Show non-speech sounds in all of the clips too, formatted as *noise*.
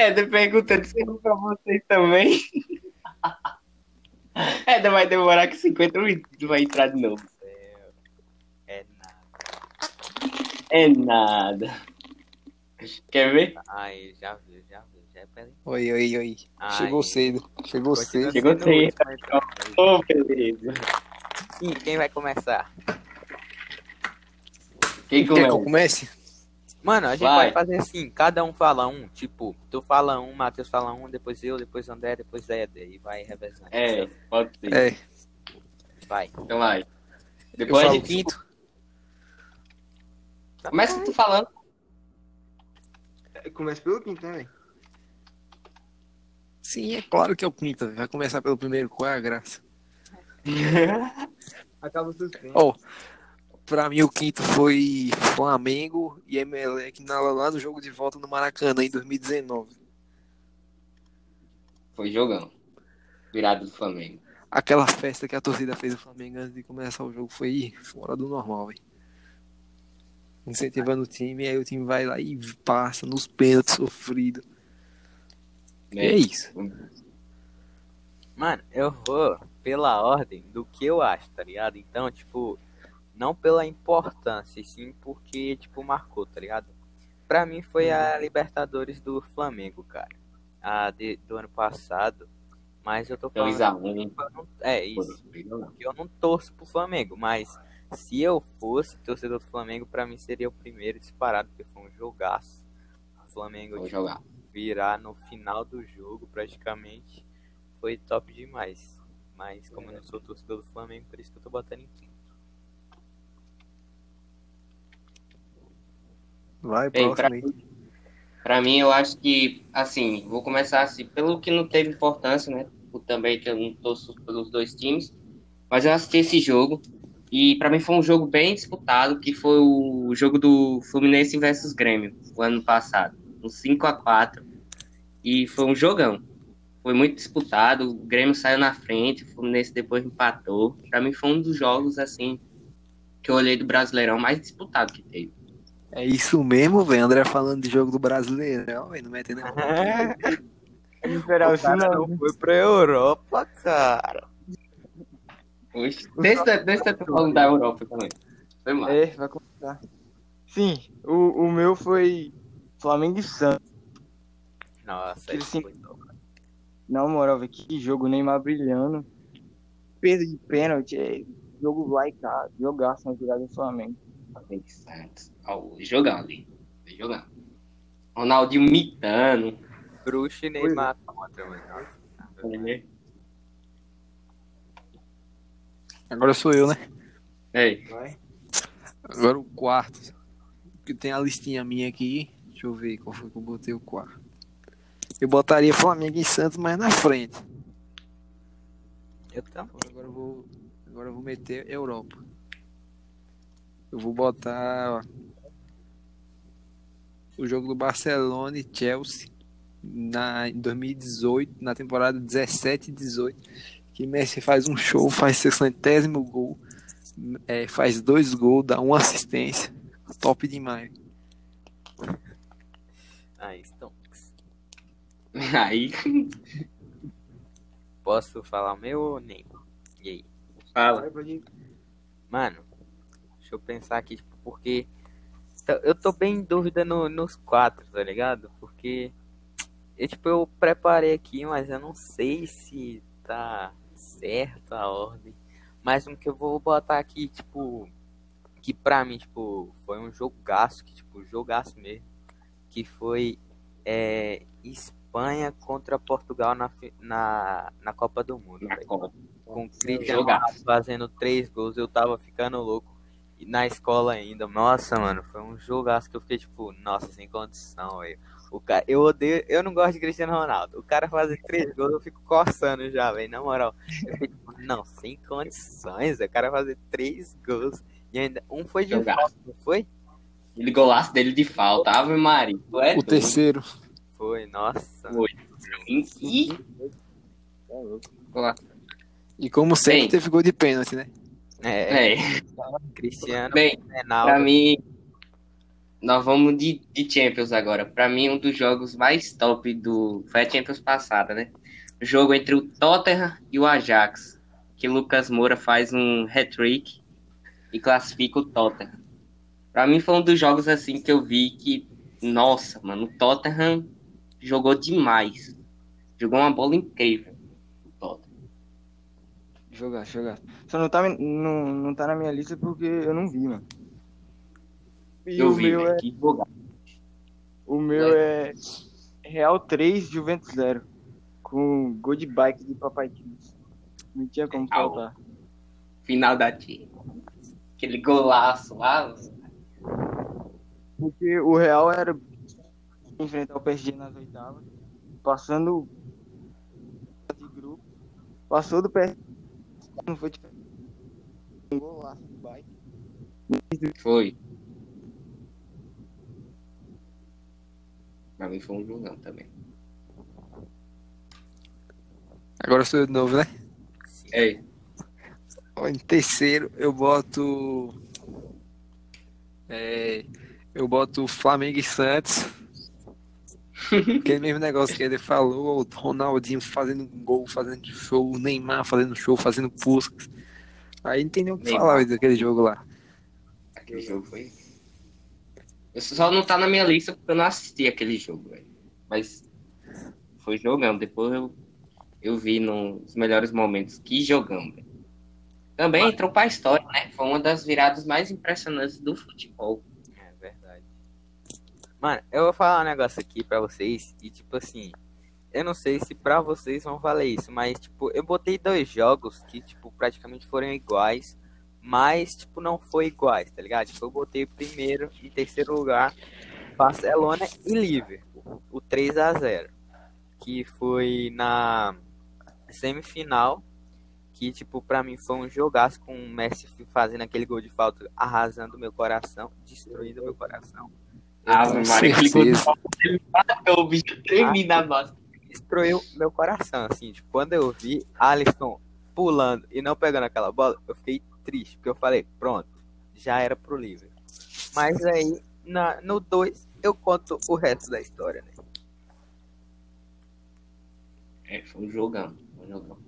É, tô perguntando se pra vocês também. É, vai demorar que 50 minutos vai entrar de novo. É nada. É nada. Quer ver? Ai, já viu, já viu. Já peraí. Oi, oi, oi. Ai. Chegou cedo. Chegou cedo. Chegou cedo. então. Ô, beleza. Ih, quem vai começar? Quem Quer que eu começa? comece? Mano, a gente Vai. vai fazer assim, cada um fala um, tipo, tu fala um, Matheus fala um, depois eu, depois André, depois Éder, e vai revezando. É, pode ser. É, Vai. Então vai. eu Depois falo gente... quinto. Começa tu falando. Começa pelo quinto, né, velho? Sim, é claro que é o quinto. Vai começar pelo primeiro. Qual é a graça? *laughs* Acaba o suspense. Ó, pra mim o quinto foi Flamengo e Emelec na- lá no jogo de volta no Maracanã em 2019. Foi jogão. Virado do Flamengo. Aquela festa que a torcida fez do Flamengo antes de começar o jogo foi fora do normal, velho. Incentivando o time, aí o time vai lá e passa nos pênaltis sofrido. É isso. Mano, eu vou pela ordem do que eu acho, tá ligado? Então, tipo, não pela importância, sim porque, tipo, marcou, tá ligado? Pra mim foi a Libertadores do Flamengo, cara. A de- do ano passado. Mas eu tô falando. 2x1. eu não- É isso. Porque eu não torço pro Flamengo, mas se eu fosse torcedor do Flamengo, pra mim seria o primeiro disparado, porque foi um jogaço. O Flamengo tipo, jogar. virar no final do jogo, praticamente, foi top demais. Mas como eu não sou torcedor do Flamengo, por isso que eu tô botando em quinto. Vai, Bem, próximo pra, aí. pra mim, eu acho que, assim, vou começar assim, pelo que não teve importância, né? Por também que eu não torço pelos dois times. Mas eu assisti esse jogo. E pra mim foi um jogo bem disputado, que foi o jogo do Fluminense versus Grêmio, o ano passado. Um 5 a 4 E foi um jogão. Foi muito disputado, o Grêmio saiu na frente, o Fluminense depois empatou. Pra mim foi um dos jogos, assim, que eu olhei do Brasileirão mais disputado que teve. É isso mesmo, velho. André falando de jogo do brasileiro. velho. Não mete não. Não esperava isso, não. foi pra Europa, cara. Oxe, Deixa, deixa eu falando da Europa também. Foi mal. É, vai começar. Sim, o, o meu foi Flamengo e Santos. Nossa, Aquele cinco- foi top. Na moral, velho, que jogo, Neymar brilhando. Perda de pênalti, é, jogo vai, cara. Jogaço na jogada do Flamengo. Flamengo e Santos. Ó, jogão ali. Jogão. Ronaldinho mitando. Bruxo e Neymar contra, mano. Nossa. Agora sou eu, né? Ei, Vai. Agora o quarto. Que tem a listinha minha aqui. Deixa eu ver qual foi que eu botei o quarto. Eu botaria Flamengo e Santos mais na frente. Eu também. Agora eu vou, agora eu vou meter Europa. Eu vou botar o jogo do Barcelona e Chelsea na, em 2018, na temporada 17 e 18. Que Messi faz um show, faz seu centésimo gol, é, faz dois gols, dá uma assistência. Top demais. Ah, *laughs* então. aí Posso falar o meu ou nem? E aí? fala. Mano, deixa eu pensar aqui, tipo, porque eu tô bem em dúvida no- nos quatro, tá ligado? Porque eu, tipo, eu preparei aqui, mas eu não sei se tá certo a ordem. Mas um que eu vou botar aqui, tipo, que pra mim, tipo, foi um jogaço, que, tipo, jogaço mesmo, que foi é, Espanha contra Portugal na, na, na Copa do Mundo, Na Copa. com o Cristiano fazendo três gols, eu tava ficando louco. E na escola ainda, nossa, mano, foi um jogaço que eu fiquei tipo, nossa, sem condição, velho. O cara, eu odeio, eu não gosto de Cristiano Ronaldo. O cara fazer três *laughs* gols, eu fico coçando já, velho, na moral. Eu fiquei tipo, não, sem condições. O cara fazer três gols. E ainda, um foi de Jogaço. falta, não foi? Ele golaço dele de falta. Ave Maria. É O doido. terceiro. Foi, nossa. Foi. E E como sempre, Bem. teve gol de pênalti, né? É, é, Cristiano bem, Ronaldo. pra mim, nós vamos de, de Champions agora. Pra mim, um dos jogos mais top do. Foi a Champions passada, né? O jogo entre o Tottenham e o Ajax. Que Lucas Moura faz um hat-trick e classifica o Tottenham. Pra mim, foi um dos jogos assim que eu vi que. Nossa, mano, o Tottenham jogou demais. Jogou uma bola incrível. Jogar, jogar. Só não tá, não, não tá na minha lista porque eu não vi, mano. E Eu o vi, meu velho, é. que. O meu é Real 3, Juventus 0. Com gol de bike de Papai Kids. Não tinha como Au. faltar. Final da Champions. Aquele golaço lá. Porque o Real era enfrentar o PSG nas oitavas, passando de grupo, passou do PSG, não foi diferente. Um golaço de bike. Foi. Pra mim foi um jogão também. Agora sou eu de novo, né? É, Ó, Em terceiro, eu boto. É, eu boto Flamengo e Santos. Aquele mesmo negócio que ele falou, o Ronaldinho fazendo gol, fazendo show, o Neymar fazendo show, fazendo puscas. Aí não tem nem o que Neymar. falar daquele jogo lá. aquele jogo foi. Eu só não tá na minha lista porque eu não assisti aquele jogo, velho. Mas foi jogão. Depois eu, eu vi nos melhores momentos. Que jogão, velho. Também entrou pra história, né? Foi uma das viradas mais impressionantes do futebol. Mano, eu vou falar um negócio aqui pra vocês e tipo assim, eu não sei se pra vocês vão valer isso, mas tipo, eu botei dois jogos que tipo praticamente foram iguais, mas tipo não foi iguais, tá ligado? Tipo, eu botei primeiro e terceiro lugar Barcelona e Liverpool, o 3 a 0, que foi na semifinal que, tipo, pra mim foi um jogaço com o Messi fazendo aquele gol de falta, arrasando meu coração, destruindo meu coração. Ave Maria, de ele matou, o bicho tremi na base. Destruiu meu coração, assim, tipo, quando eu vi Alisson pulando e não pegando aquela bola, eu fiquei triste, porque eu falei, pronto, já era pro Liverpool. Mas aí, na, no 2, eu conto o resto da história, né? É, foi um jogão. Foi um jogão.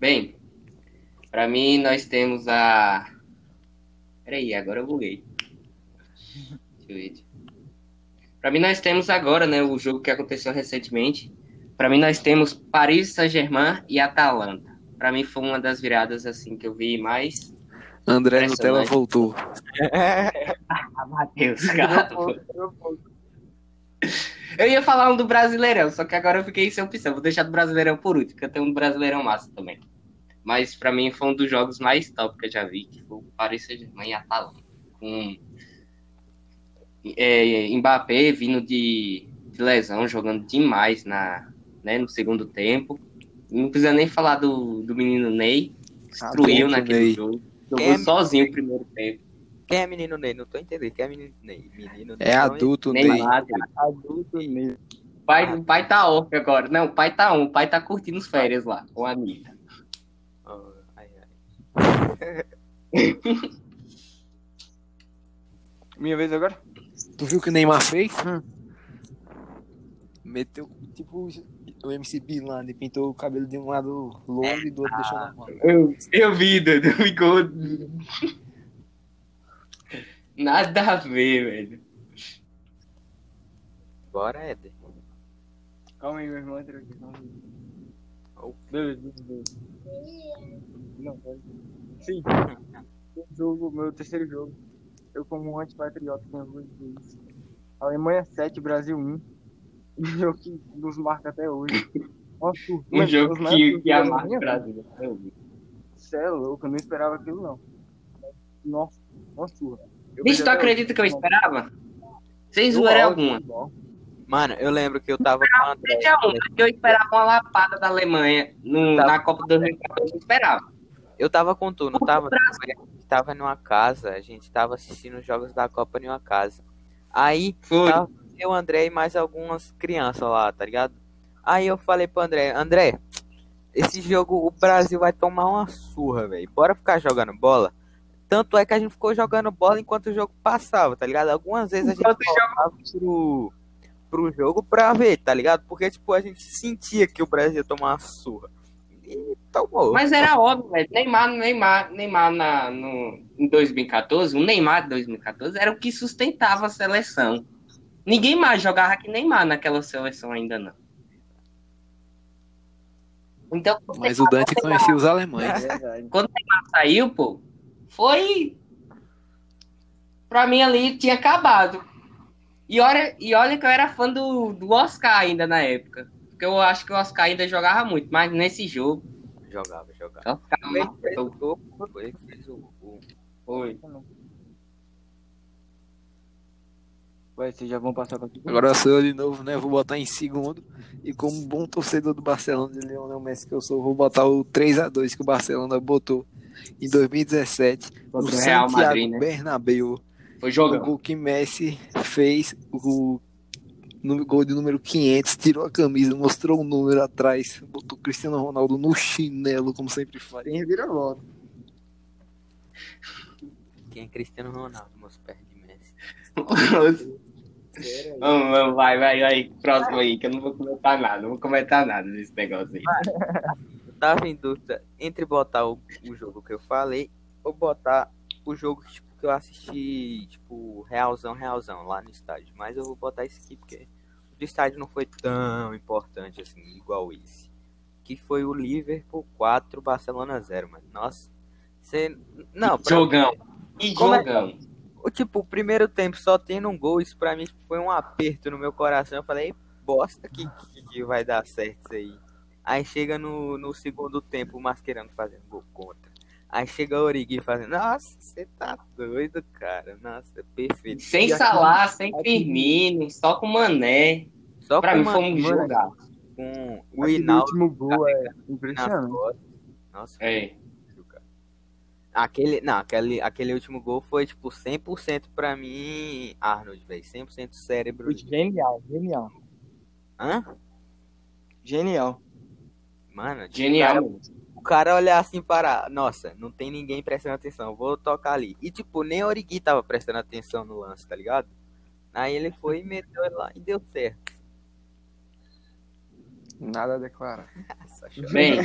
Bem, pra mim nós temos a. Peraí, agora eu buguei. *laughs* Deixa eu ver. Pra mim nós temos agora, né, o jogo que aconteceu recentemente. Pra mim nós temos Paris Saint-Germain e Atalanta. Pra mim foi uma das viradas assim que eu vi mais. André Nutella voltou. Ah, *laughs* Matheus, cara. Eu ia falar um do Brasileirão, só que agora eu fiquei sem opção. Vou deixar do Brasileirão por último, porque eu tenho um do Brasileirão massa também. Mas pra mim foi um dos jogos mais top que eu já vi, que foi o Paris Saint-Germain e Atalanta. Com é, Mbappé vindo de, de lesão, jogando demais na, né, no segundo tempo. Não precisa nem falar do, do menino Ney, destruiu Ah, naquele Ney. jogo. Jogou É, sozinho o primeiro tempo. Quem é menino Ney? Não tô entendendo. Quem é menino Ney? Menino Ney. É adulto, Ney. Neymar, Adulto mesmo. O pai, o pai tá off agora. Não, o pai tá on. O pai tá curtindo as férias lá com a Anitta. Oh, ai, ai. *laughs* Minha vez agora? Tu viu o que o Neymar fez? Meteu, tipo, o MC Bilan, ele pintou o cabelo de um lado longo e do outro deixou normal. Eu, eu vi, Dudu. Ficou. Nada a ver, velho. Bora, Éder. Calma aí, meu irmão entrou aqui. Calma aí. Oh. Beleza, beleza. Não, pode. Sim. O *laughs* jogo, meu terceiro jogo. Eu como um antipatriota tenho isso. Alemanha 7, Brasil 1. *laughs* Um jogo que nos marca até hoje. Nossa, Um jogo que, que amarra o Brasil. Eu vi. Você é louco, eu não esperava aquilo não. Nossa, uma surra. Eu Bicho, tu acredita que eu esperava? Sem zoeira alguma. Mano, eu lembro que eu tava com o André. Uma, que eu esperava uma lapada da Alemanha no- Tá. na Copa do 2014. Eu esperava. Eu tava com tu, não tava? Gente tava numa casa, a gente tava assistindo os jogos da Copa em uma casa. Aí, Foi. Tá. eu, André e mais algumas crianças lá, tá ligado? Aí eu falei pro André, André, esse jogo o Brasil vai tomar uma surra, velho. Bora ficar jogando bola? Tanto é que a gente ficou jogando bola enquanto o jogo passava, tá ligado? Algumas vezes a gente voltava pro, pro jogo pra ver, tá ligado? Porque, tipo, a gente sentia que o Brasil ia tomar uma surra. E tomou. Mas era óbvio, velho. Neymar, Neymar, Neymar na, no, em 2014, o Neymar de 2014 era o que sustentava a seleção. Ninguém mais jogava que Neymar naquela seleção ainda não. Então, quando Mas o Dante conhecia os alemães. É verdade. Neymar saiu, pô, foi. Pra mim ali tinha acabado. E olha, e olha que eu era fã do, do Oscar ainda na época. Porque eu acho que o Oscar ainda jogava muito, mas nesse jogo. Jogava, jogava. Oscar Foi, fez o gol, foi, fez o. Foi. Vai, vocês já vão passar pra segundo? Agora sou eu de novo, né? Vou botar em segundo. E como bom torcedor do Barcelona de Lionel Messi que eu sou, vou botar o 3x2 que o Barcelona botou em 2017 no o Real Santiago Madrid, né? Bernabéu. Foi O jogão. gol que Messi fez, o no- gol de número 500, tirou a camisa, mostrou o número atrás, botou o Cristiano Ronaldo no chinelo, como sempre faz. Tem reviravolta. Quem é Cristiano Ronaldo, meus pés de Messi? *laughs* vamos, vamos, vai, vai, vai. Próximo aí, que eu não vou comentar nada. Não vou comentar nada desse negócio aí. Eu *laughs* tava em dúvida entre botar o, o jogo que eu falei ou botar o jogo tipo, que eu assisti, tipo, realzão, realzão, lá no estádio. Mas eu vou botar esse aqui porque do estádio não foi tão importante assim, igual esse. Que foi o Liverpool 4, Barcelona 0, mano. Nossa. Você. Não, pra Jogão. É- jogão. o tipo, o primeiro tempo só tendo um gol, isso pra mim foi um aperto no meu coração. Eu falei, bosta que, que, que vai dar certo isso aí. Aí chega no, no segundo tempo o Mascherano fazendo gol contra. Aí chega o Origi fazendo. Nossa, você tá doido, cara. Nossa, é perfeito. Sem E aqui- Salah, sem Firmino, só com Mané. Só Pra com, mim foi um jogar. com o Hinaldo último gol é impressionante. Nossa, É. cara. Aquele, não, aquele, aquele último gol foi tipo 100% pra mim, Arnold, velho. 100% cérebro. Genial, genial. Hã? Genial. Mano, tipo, Genial. cara- cara olhar assim para. Nossa, não tem ninguém prestando atenção, vou tocar ali. E tipo, nem o Origi tava prestando atenção no lance, tá ligado? Aí ele foi e meteu lá e deu certo. Nada a declarar. *laughs* Bem,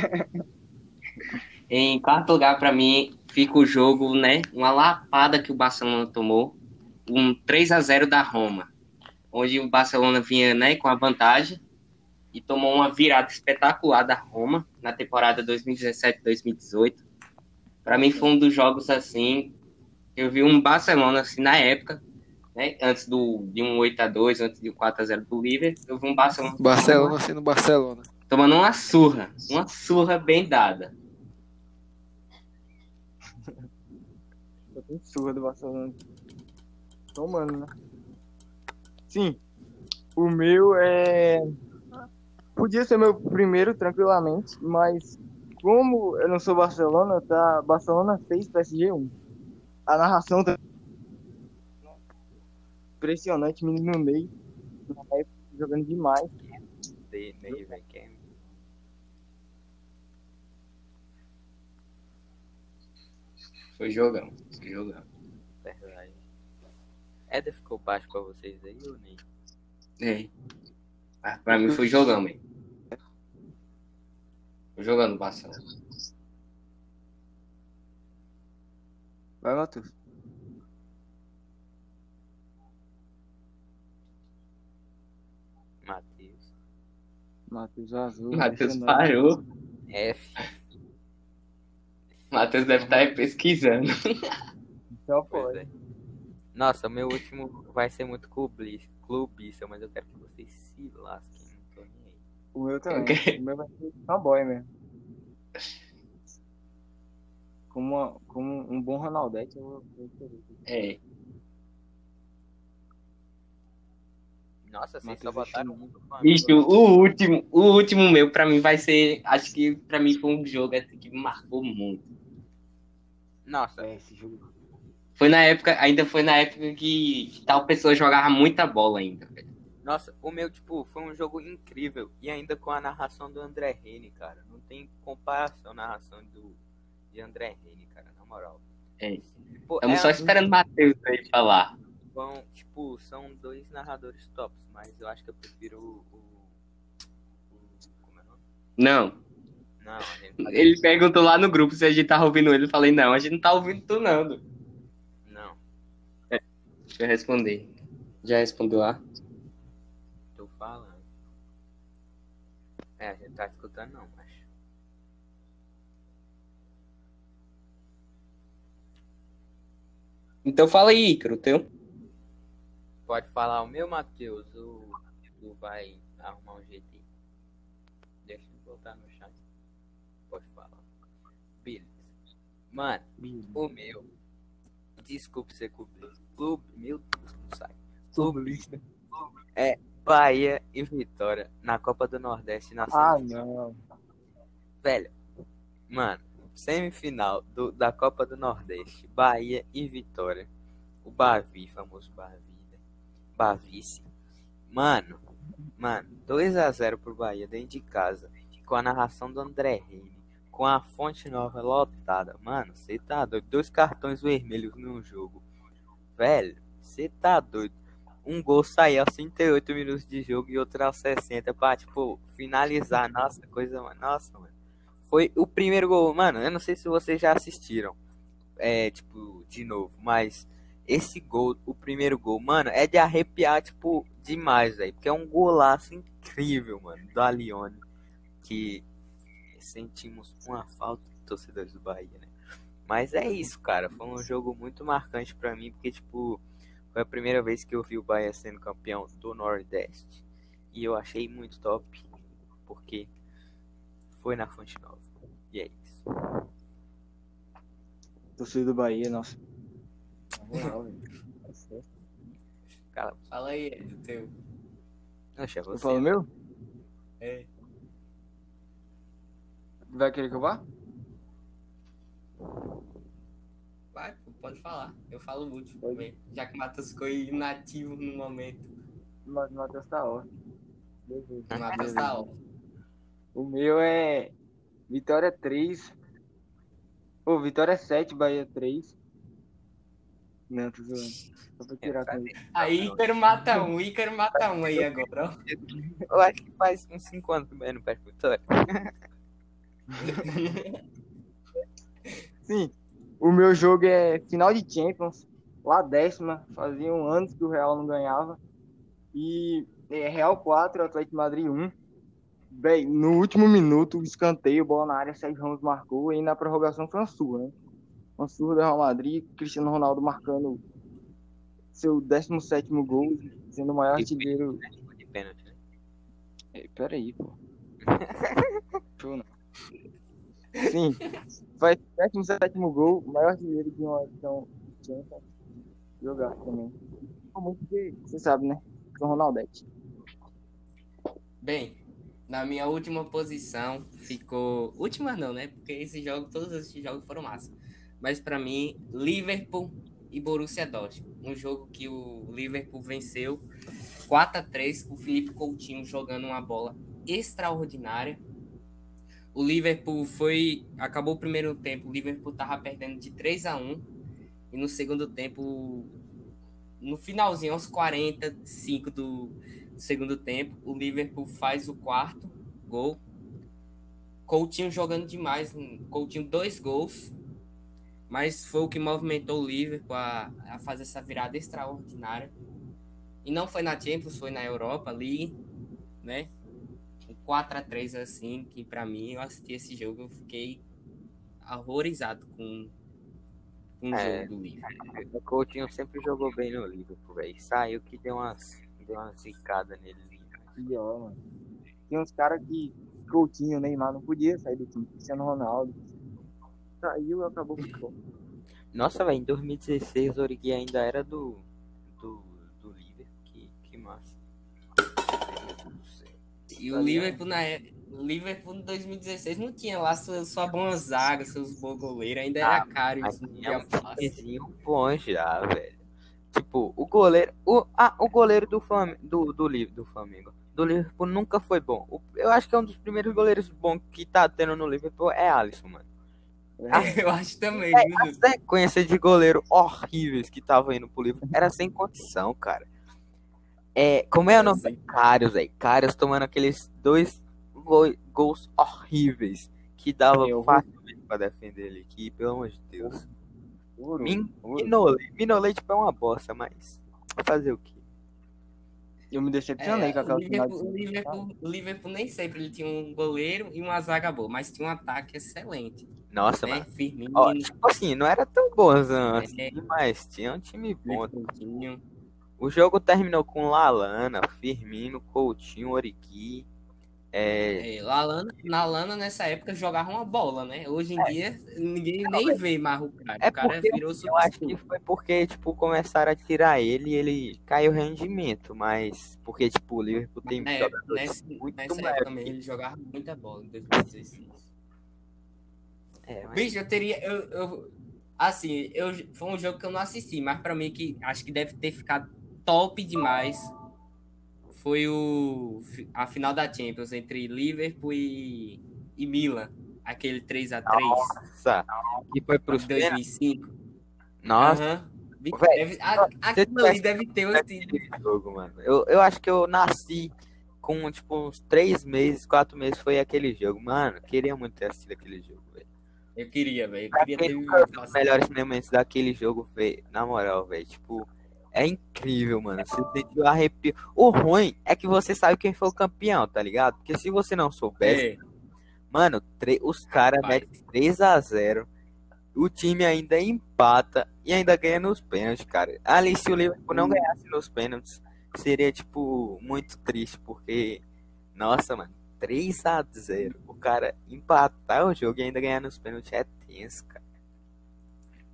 em quarto lugar, pra mim, fica o jogo, né? Uma lapada que o Barcelona tomou. Um 3 a 0 da Roma. Onde o Barcelona vinha né, com a vantagem e tomou uma virada espetacular da Roma na temporada 2017-2018. Pra mim foi um dos jogos assim. Eu vi um Barcelona assim na época, né? Antes do, de um 8 a 2 antes de um 4 a 0 do Liverpool. Eu vi um Barcelona Barcelona sendo Barcelona. tomando uma surra, uma surra bem dada. Eu tenho surra do Barcelona. Tomando, né? Sim. O meu é. Podia ser meu primeiro, tranquilamente, mas como eu não sou Barcelona, tá? Barcelona 6, PSG 1. A narração tá. Impressionante, menino Ney. Na época, jogando demais. Dei- dei, velho, que é- Foi jogão, foi jogão. Verdade. Éder ficou baixo pra vocês aí ou nem? É. Ah, pra mim foi jogão, mesmo. Jogando Barcelona. Vai, Matheus. Matheus. Matheus Azul. *laughs* Matheus parou. F. Matheus deve estar aí pesquisando. Só Pois pode. é. Nossa, o meu último vai ser muito clubista, clubista, mas eu quero que vocês se lasquem. O meu também. Ok. O meu vai ser fanboy mesmo. Como, uma- como um bom Ronaldete, eu vou vou querer. É. Nossa, vocês só botaram muito fã. Bicho, o último, o último meu, pra mim, vai ser. Acho que pra mim foi um jogo assim, que me marcou muito. Nossa, É, esse jogo. Foi na época, ainda foi na época que, que tal pessoa jogava muita bola ainda, velho. Nossa, o meu, tipo, foi um jogo incrível. E ainda com a narração do André Rene, cara. Não tem comparação a narração do, de André Rene, cara, na moral. É. Estamos é só esperando o Matheus aí falar. Vão, tipo, são dois narradores tops, mas eu acho que eu prefiro o. o, o- como é o nome? Não. Não, gente *laughs* Ele perguntou lá no grupo se a gente tava ouvindo ele. Eu falei, não, a gente não tá ouvindo tu, não. Du. Não, Deixa eu responder. Já respondeu lá? tô falando. É, a gente tá escutando não, mas. Então fala aí, Ícaro, teu. Pode falar o meu, Matheus, ou tu vai arrumar um jeito aí? Deixa eu botar no chat. Pode falar. Beleza. Mano, o meu. Desculpe ser clube. Clube. Meu Deus, não sai. Clube. É Bahia e Vitória na Copa do Nordeste na Ah, não. Velho, mano, semifinal do, da Copa do Nordeste, Bahia e Vitória. O Bavi, famoso Bavi, né? Bavice. Mano, mano, 2x0 pro Bahia dentro de casa. Com a narração do André Reine. Com a fonte nova lotada. Mano, você tá doido. Dois cartões vermelhos num jogo. Velho, você tá doido. Um gol sair aos 38 minutos de jogo e outro aos 60 pra, tipo, finalizar. Nossa, coisa, mano. Nossa, mano. Foi o primeiro gol. Mano, eu não sei se vocês já assistiram. É, tipo, de novo. Mas esse gol, o primeiro gol, mano, é de arrepiar, tipo, demais, velho. Porque é um golaço incrível, mano, do Alione. Que sentimos uma falta de torcedores do Bahia, né? Mas é isso, cara. Foi um jogo muito marcante pra mim, porque, tipo, foi a primeira vez que eu vi o Bahia sendo campeão do Nordeste. E eu achei muito top, porque foi na Fonte Nova. E é isso. Torcida do Bahia, nossa. Na moral, velho. Cara, Fala aí, o teu. Oxe, é Eu você. falo meu? É. Vai querer que eu vá? Pode falar. Eu falo o último também. Já que o Matheus ficou inativo no momento. Mas o Matheus tá ótimo. Beleza. O Matheus tá ó. O meu é Vitória 3. Ô, Vitória 7, Bahia 3. Não, tô zoando. Só pra tirar com isso. Aí Ícaro mata um, Ícaro mata um aí agora. Eu acho que faz uns 5 anos que o Bahia não perde Vitória. *laughs* Sim, o meu jogo é final de Champions, lá décima. Faziam anos que o Real não ganhava. E é Real 4, Atlético Madrid 1. Bem, no último minuto, escanteio, bola na área, Sérgio Ramos marcou. E na prorrogação foi uma surra, né? Uma surra do Real Madrid, Cristiano Ronaldo marcando seu 17 gol, sendo o maior artilheiro. De pênalti, né? É, peraí, pô. *laughs* Não. Sim, faz 17 gol, maior artilheiro de uma edição. Jogar também. Muito que, você sabe, né? São Ronaldete. Bem, na minha última posição ficou. Última não, né? Porque esse jogo, todos esses jogos foram massa. Mas pra mim, Liverpool e Borussia Dortmund. Um jogo que o Liverpool venceu 4 a 3 com o Felipe Coutinho jogando uma bola extraordinária. O Liverpool foi. Acabou o primeiro tempo, o Liverpool tava perdendo de 3 a 1 E no segundo tempo, no finalzinho, aos 45 do segundo tempo, o Liverpool faz o quarto gol. Coutinho jogando demais, Coutinho dois gols, mas foi o que movimentou o Liverpool a, a fazer essa virada extraordinária. E não foi na Champions, foi na Europa League, né? Um 4 a 3 assim, que pra mim eu assisti esse jogo, eu fiquei horrorizado com, com o É. jogo do Liverpool. O Coutinho sempre jogou bem no Liverpool, velho. Saiu que deu umas, deu uma zicada nele. Pior, mano. Tem uns caras que. Coutinho, Neymar, não podia sair do time. Cristiano Ronaldo. Saiu e acabou com o. Nossa, velho, em 2016 o Origi ainda era do, E o Liverpool na é- o Liverpool em 2016 não tinha lá sua, sua boa zaga, seus bons goleiros, ainda era Ah, caro isso. não tinha um timezinho bom já, velho. Tipo, o goleiro. O, ah, o goleiro do Flamengo. Do, do, Li- do Flamengo. Do Liverpool nunca foi bom. O- eu acho que é um dos primeiros goleiros bons que tá tendo no Liverpool é Alisson, mano. Eu acho também, É, a sequência de goleiro horríveis que tava indo pro livro era sem condição, cara. É, como é o nome? sem- Cários, velho. Cários tomando aqueles dois go- gols horríveis que dava Eu- facilmente pra defender ele aqui, pelo amor de Deus. Ouro, Min- ouro. Minolei, Minolei, tipo, é uma bosta, mas fazer o quê? Eu me decepcionei É, com aquela o, final Liverpool, o, Liverpool, o Liverpool nem sempre ele tinha um goleiro e uma zaga boa, mas tinha um ataque excelente. Nossa, Né? mano. Firmino, Ó, tipo assim, não era tão bonzão assim, É. mas tinha um time bom. O jogo terminou com Lalana, Firmino, Coutinho, Origi. É, É, Lalana, na Lana nessa época jogava uma bola, né? Hoje em dia ninguém nem vê mais o cara. É o cara porque virou eu acho que foi porque, tipo, começaram a tirar ele e ele caiu o rendimento, mas porque, tipo, o Liverpool tem É, jogadores nessa, muito nessa época também ele jogava muita bola em 2016. É, mas- Bicho, eu teria. Eu, eu- assim, eu, foi um jogo que eu não assisti, mas pra mim que acho que deve ter ficado top demais. Foi o, a final da Champions entre Liverpool e, e Milan. Aquele 3x3 Nossa, que foi pros pênaltis. 2005. Nossa, Aham. Bicho, Véi, deve- a- Aquilo ali deve ter um jogo, mano. Eu, eu acho que eu nasci com, tipo, uns três meses, quatro meses foi aquele jogo. Mano, queria muito ter assistido aquele jogo, velho. Eu queria, velho. Eu queria ter os melhores momentos daquele jogo, velho, na moral, velho, tipo, é incrível, mano. Você sentiu arrepio. O ruim é que você sabe quem foi o campeão, tá ligado? Porque se você não soubesse, É, mano, os caras metem 3x0, o time ainda empata e ainda ganha nos pênaltis, cara. Ali, se o Liverpool não ganhasse nos pênaltis, seria, tipo, muito triste, porque, nossa, mano, 3x0, o cara empatar o jogo e ainda ganhar nos pênaltis é tenso, cara.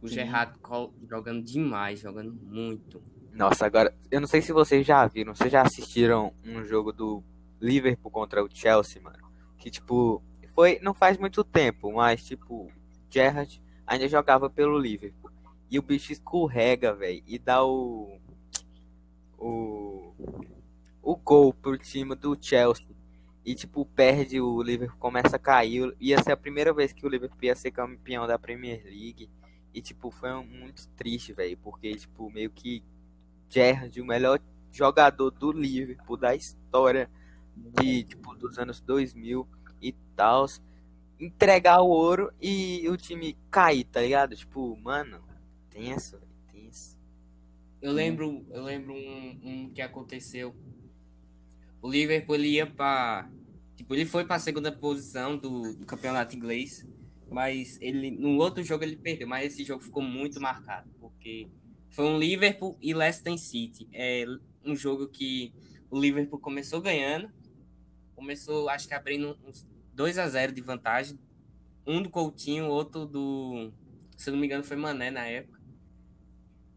O Gerrard col- jogando demais, jogando muito. Nossa, agora, eu não sei se vocês já viram, vocês já assistiram um jogo do Liverpool contra o Chelsea, mano? Que, tipo, foi, não faz muito tempo, mas, tipo, Gerrard ainda jogava pelo Liverpool. E o bicho escorrega, velho, e dá o. O. O gol pro time do Chelsea. E, tipo, perde, o Liverpool começa a cair. Ia ser a primeira vez que o Liverpool ia ser campeão da Premier League. E, tipo, foi muito triste, velho, porque, tipo, meio que Gerrard, o melhor jogador do Liverpool da história de, tipo, dos anos 2000 e tal, entregar o ouro e o time cair, tá ligado? Tipo, mano, tenso, tenso. Eu lembro, eu lembro um, um que aconteceu. O Liverpool ia para, tipo, ele foi para segunda posição do, do campeonato inglês, mas ele no outro jogo ele perdeu, mas esse jogo ficou muito marcado, porque foi um Liverpool e Leicester City. É um jogo que o Liverpool começou ganhando, começou acho que abrindo uns 2 a 0 de vantagem, um do Coutinho, outro do, se não me engano foi Mané na época.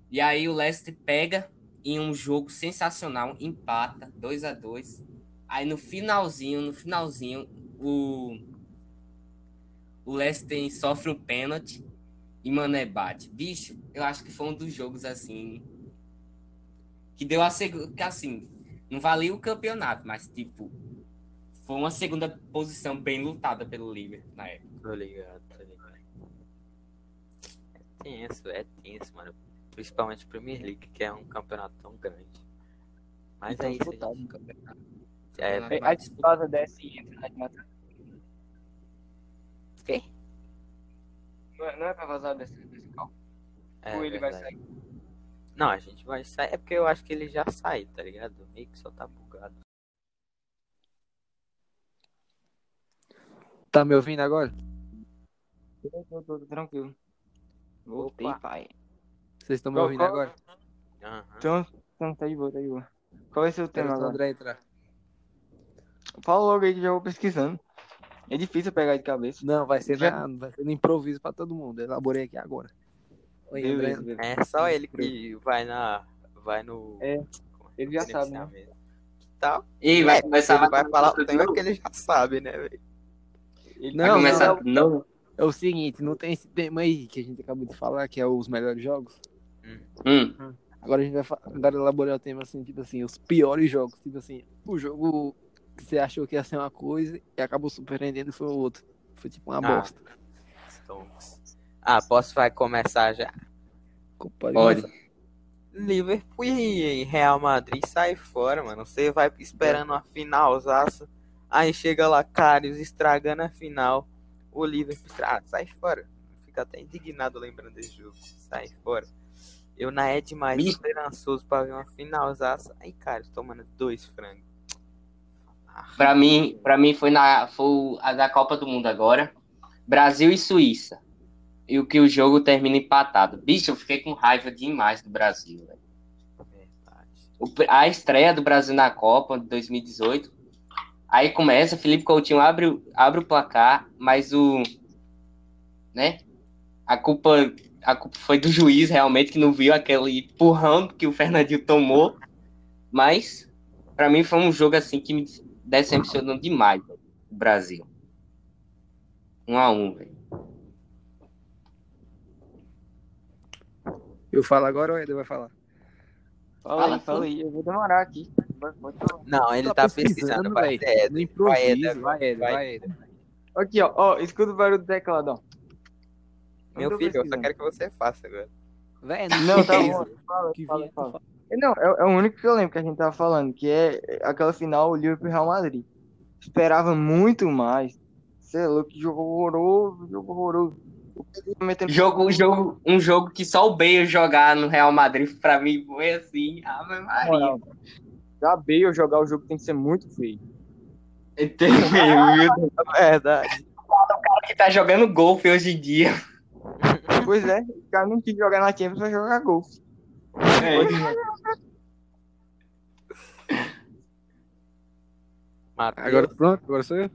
E aí o Leicester pega em um jogo sensacional, empata 2 a 2 Aí no finalzinho, no finalzinho, o o Leicester sofre um pênalti e Mané bate. Bicho, eu acho que foi um dos jogos assim que deu a segunda, que assim, não valia o campeonato, mas tipo foi uma segunda posição bem lutada pelo Liverpool na época. Tô ligado, tô ligado. É tenso, é tenso, mano. Principalmente Premier League, que é um campeonato tão grande. Mas Então, é isso, gente. Campeonato É, mais A disputa desce e entra na Quê? Não é, não é pra vazar desse, desse carro. é Ou ele vai verdade. sair. Não, a gente vai sair. É porque eu acho que ele já sai, tá ligado? Meio que só tá bugado. Tá me ouvindo agora? Tô, tô, tô, tô tranquilo. Voltei, Opa. pai. Vocês estão me Qual- ouvindo qual- agora? Aham. Então, então, tá de boa, tá de boa. Qual vai ser o Espera tema o agora? André entrar. Fala logo aí que já vou pesquisando. É difícil pegar de cabeça. Não, vai ser, Já- na, vai ser no improviso pra todo mundo. Eu elaborei aqui agora. Oi, Beleza, André. beleza. É só ele que vai na. Vai no. É, ele já sabe, né? Que tal? E vai É, começar ele vai falar o tema que ele já sabe, né, velho? Ele Não, começar não. tudo de novo? É o seguinte, não tem esse tema aí que a gente acabou de falar, que é os melhores jogos. Hum. Agora a gente vai agora elaborar o tema assim, tipo assim, os piores jogos. Tipo assim, o jogo que você achou que ia ser uma coisa e acabou surpreendendo e foi outro. Foi tipo uma Ah. bosta. Tonks. Ah, posso vai começar já? Pode. Pode. Liverpool e Real Madrid sai fora, mano. Você vai esperando a final, zaço. Aí chega lá, Karius estragando a final. O Liverpool ah, sai fora. Fica até indignado lembrando desse jogo. Sai fora. Eu na é demais esperançoso pra ver uma final, zaço. Aí, Karius tomando dois frangos. Pra mim, pra mim foi, na, foi a da Copa do Mundo agora. Brasil e Suíça. E o que o jogo termina empatado. Bicho, eu fiquei com raiva demais do Brasil. velho. a estreia do Brasil na Copa de 2018. Aí começa, Felipe Coutinho abre, o- abre o placar, mas o. Né? A culpa, a culpa foi do juiz, realmente, que não viu aquele empurrão que o Fernandinho tomou. Mas, pra mim, foi um jogo assim que me decepcionou demais, velho, o Brasil. Um a um, velho. Eu falo agora ou Eder vai falar? Fala Fala, aí, fala aí. Eu vou demorar aqui. Não, ele Tô tá pesquisando, vai ter No Vai, improviso, vai, Eder, vai. vai, Eder. Aqui, ó. ó escuta o barulho do teclado, ó. Meu filho, eu só quero que você faça agora. Véi, Não, tá bom. Fala, Que fala, fala. Não, é, é o único que eu lembro que a gente tava falando, que é aquela final, o Liverpool Real Madrid. Esperava muito mais. Você é louco, que jogo horroroso, jogo horroroso. O Pedro metendo- Jogo, jogo, um jogo que só o Bale jogar no Real Madrid, *laughs* pra mim, foi assim. Ave Maria. Já Bale jogar o jogo tem que ser muito feio. Entendeu? *laughs* Verdade. que tá jogando golfe hoje em dia. Pois é, o cara não quis jogar na Champions, vai jogar golfe. Matheus. Agora pronto, agora sou eu.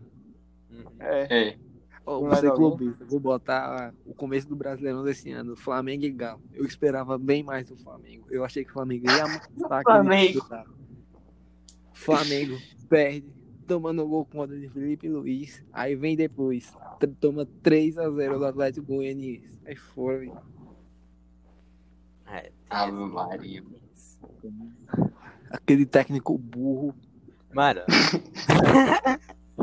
Uhum. É, É. Tem vou ser clubista, vou botar o começo do Brasileirão desse ano, Flamengo e Galo. Eu esperava bem mais do Flamengo. Eu achei que o Flamengo ia matar *laughs* aquele Flamengo. Flamengo perde, tomando gol contra de Felipe Luiz. Aí vem depois, toma 3x0 do Atlético Goianiense. Aí foi. É, Ave Maria. Aquele técnico burro. Mano, *laughs*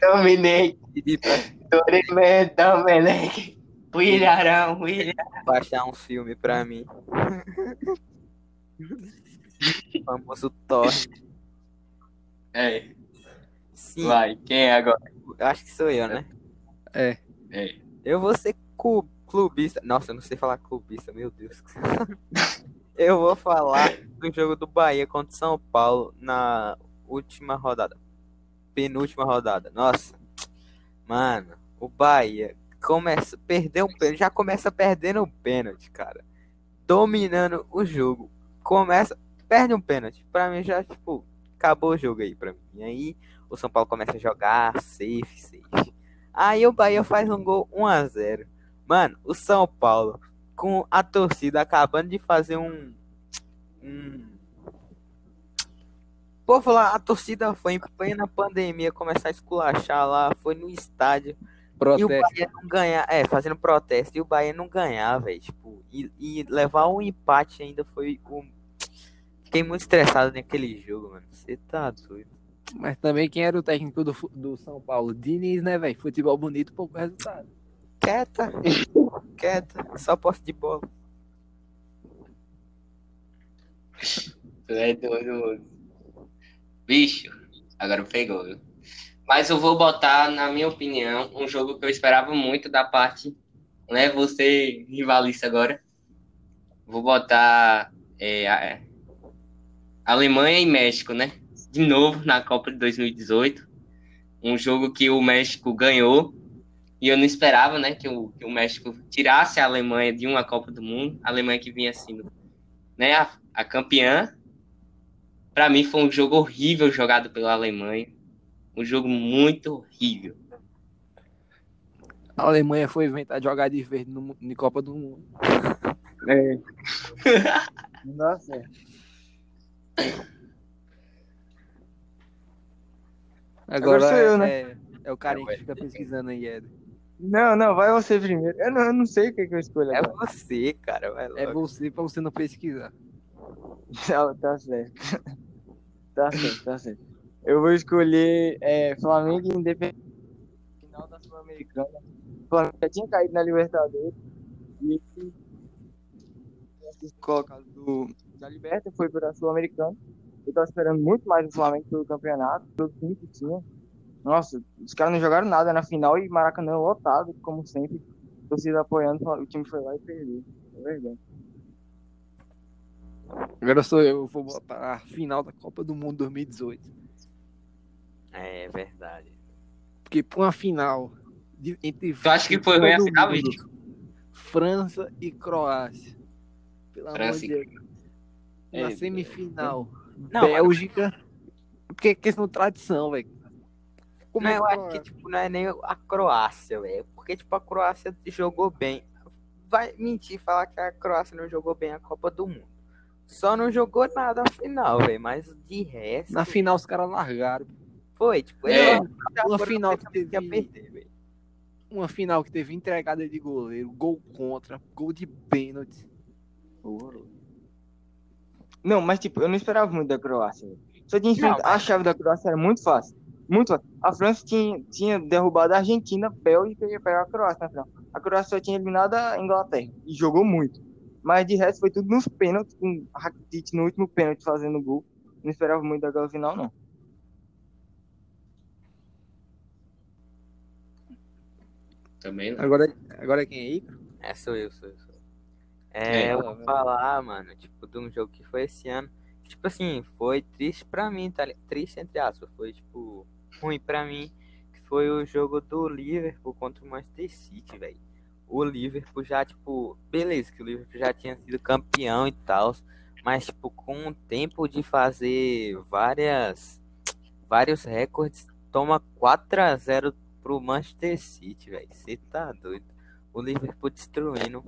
Dominei. Dominei, Dominei. Willarão, Willarão. baixar um filme pra mim. o *laughs* famoso Thor. É, Sim, vai. Quem é agora? eu acho que sou eu, né? É. É. Eu vou ser cu- clubista. Nossa, eu não sei falar clubista, meu Deus. *laughs* eu vou falar do jogo do Bahia contra São Paulo na última rodada. Penúltima rodada. Nossa. Mano, o Bahia começa perdeu um pênalti, já começa perdendo um pênalti, cara. Dominando o jogo. Começa, perde um pênalti. Pra mim já tipo acabou o jogo aí pra mim. E aí o São Paulo começa a jogar safe, safe. Aí o Bahia faz um gol 1 a 0. Mano, o São Paulo com a torcida acabando de fazer um um Pô, falar, a torcida foi em plena pandemia começar a esculachar lá, foi no estádio e o Protesto. Bahia não ganhar, é, fazendo protesto, e o Bahia não ganhar, velho, tipo, e, e levar um empate ainda foi o. Fiquei muito estressado naquele jogo, mano. Você tá doido. Mas também quem era o técnico do, do São Paulo? Diniz, né, velho? Futebol bonito, pouco resultado. Quieta, quieta, só posse de bola. Tu é doido. Bicho, agora pegou, viu? Mas eu vou botar, na minha opinião, um jogo que eu esperava muito da parte, né? Você rivalista agora. Vou botar é, a- Alemanha e México, né? De novo na Copa de 2018. Um jogo que o México ganhou. E eu não esperava, né? Que o, que o México tirasse a Alemanha de uma Copa do Mundo. A Alemanha que vinha assim, né? A, a campeã. Pra mim foi um jogo horrível jogado pela Alemanha. Um jogo muito horrível. A Alemanha foi inventar de jogar de verde no, no Copa do Mundo. É. *laughs* Não dá certo. Agora, sou eu, né? é, é o carinha que fica pesquisando aí, Eder. Não, não, vai você primeiro. Eu não, eu não sei o que, que eu escolho É agora. você, cara, vai É você pra você não pesquisar. *laughs* Tá, tá certo. *laughs* tá certo, tá certo. Eu vou escolher é, Flamengo e Independente. Final da Sul-Americana. Flamengo já tinha caído na Libertadores. E ele colocado do, da Liberta, foi para a Sul-Americana. Eu tava esperando muito mais do Flamengo pelo campeonato, pelo time que tinha. Nossa, os caras não jogaram nada na final e Maracanã lotado, como sempre. Torcida apoiando, o time foi lá e perdeu. É verdade. Agora sou eu, eu vou botar a final da Copa do Mundo 2018. É verdade. Porque pra uma final de, entre Tu acha que foi ruim final, mundo, Vitor? França e Croácia. Pelo amor França de e- Deus. Na É, semifinal, Não, Bélgica. Porque é questão de tradição, velho. Como Não, é eu que acho que tipo, não é nem a Croácia, velho. Porque tipo, a Croácia jogou bem. Vai mentir falar que a Croácia não jogou bem a Copa do Mundo. Só não jogou nada na final, velho. Mas de resto. na final os caras largaram. Foi, tipo, É. Uma final que teve- perder, velho. Uma final que teve entregada de goleiro, gol contra, gol de pênalti. Não, mas tipo, eu não esperava muito da Croácia. Só tinha Não, enfrentado- A chave da Croácia era muito fácil. Muito fácil. A França tinha, tinha derrubado a Argentina, Bélgica e pegar a Croácia na final. A Croácia só tinha eliminado a Inglaterra e jogou muito. Mas de resto foi tudo nos pênaltis, com Rakitic no último pênalti fazendo gol. Não esperava muito daquela final, não. Também não. Agora, agora quem é aí? É, sou eu, sou eu. Sou eu. É, É. eu vou falar, mano, tipo, de um jogo que foi esse ano. Tipo assim, foi triste pra mim, tá? Triste entre aspas. Foi, tipo, ruim pra mim. Que foi o jogo do Liverpool contra o Manchester City, velho. O Liverpool já, tipo, beleza, que o Liverpool já tinha sido campeão e tal. Mas, tipo, com o tempo de fazer várias. Vários recordes, toma 4x0 pro Manchester City, velho. Você tá doido. O Liverpool destruindo.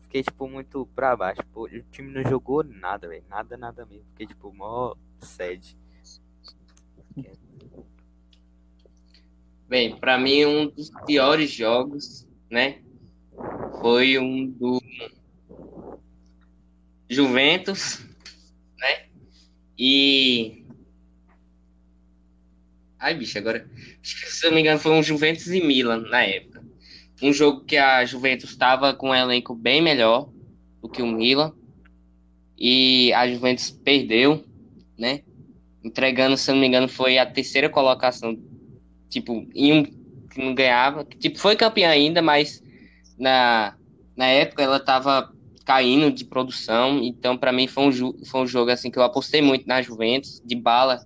Fiquei, tipo, muito pra baixo. Pô, o time não jogou nada, velho. Nada, nada mesmo. Fiquei, tipo, mó sede. Bem, pra mim um dos piores jogos, né? Foi um do Juventus, né? E Ai, bicho, agora se eu não me engano foi um Juventus e Milan na época. Um jogo que a Juventus estava com um elenco bem melhor do que o Milan e a Juventus perdeu, né? Entregando, se eu não me engano, foi a terceira colocação tipo, em um que não ganhava, que, tipo, foi campeã ainda, mas na, na época ela tava caindo de produção, então para mim foi um, foi um jogo assim que eu apostei muito na Juventus, de bala.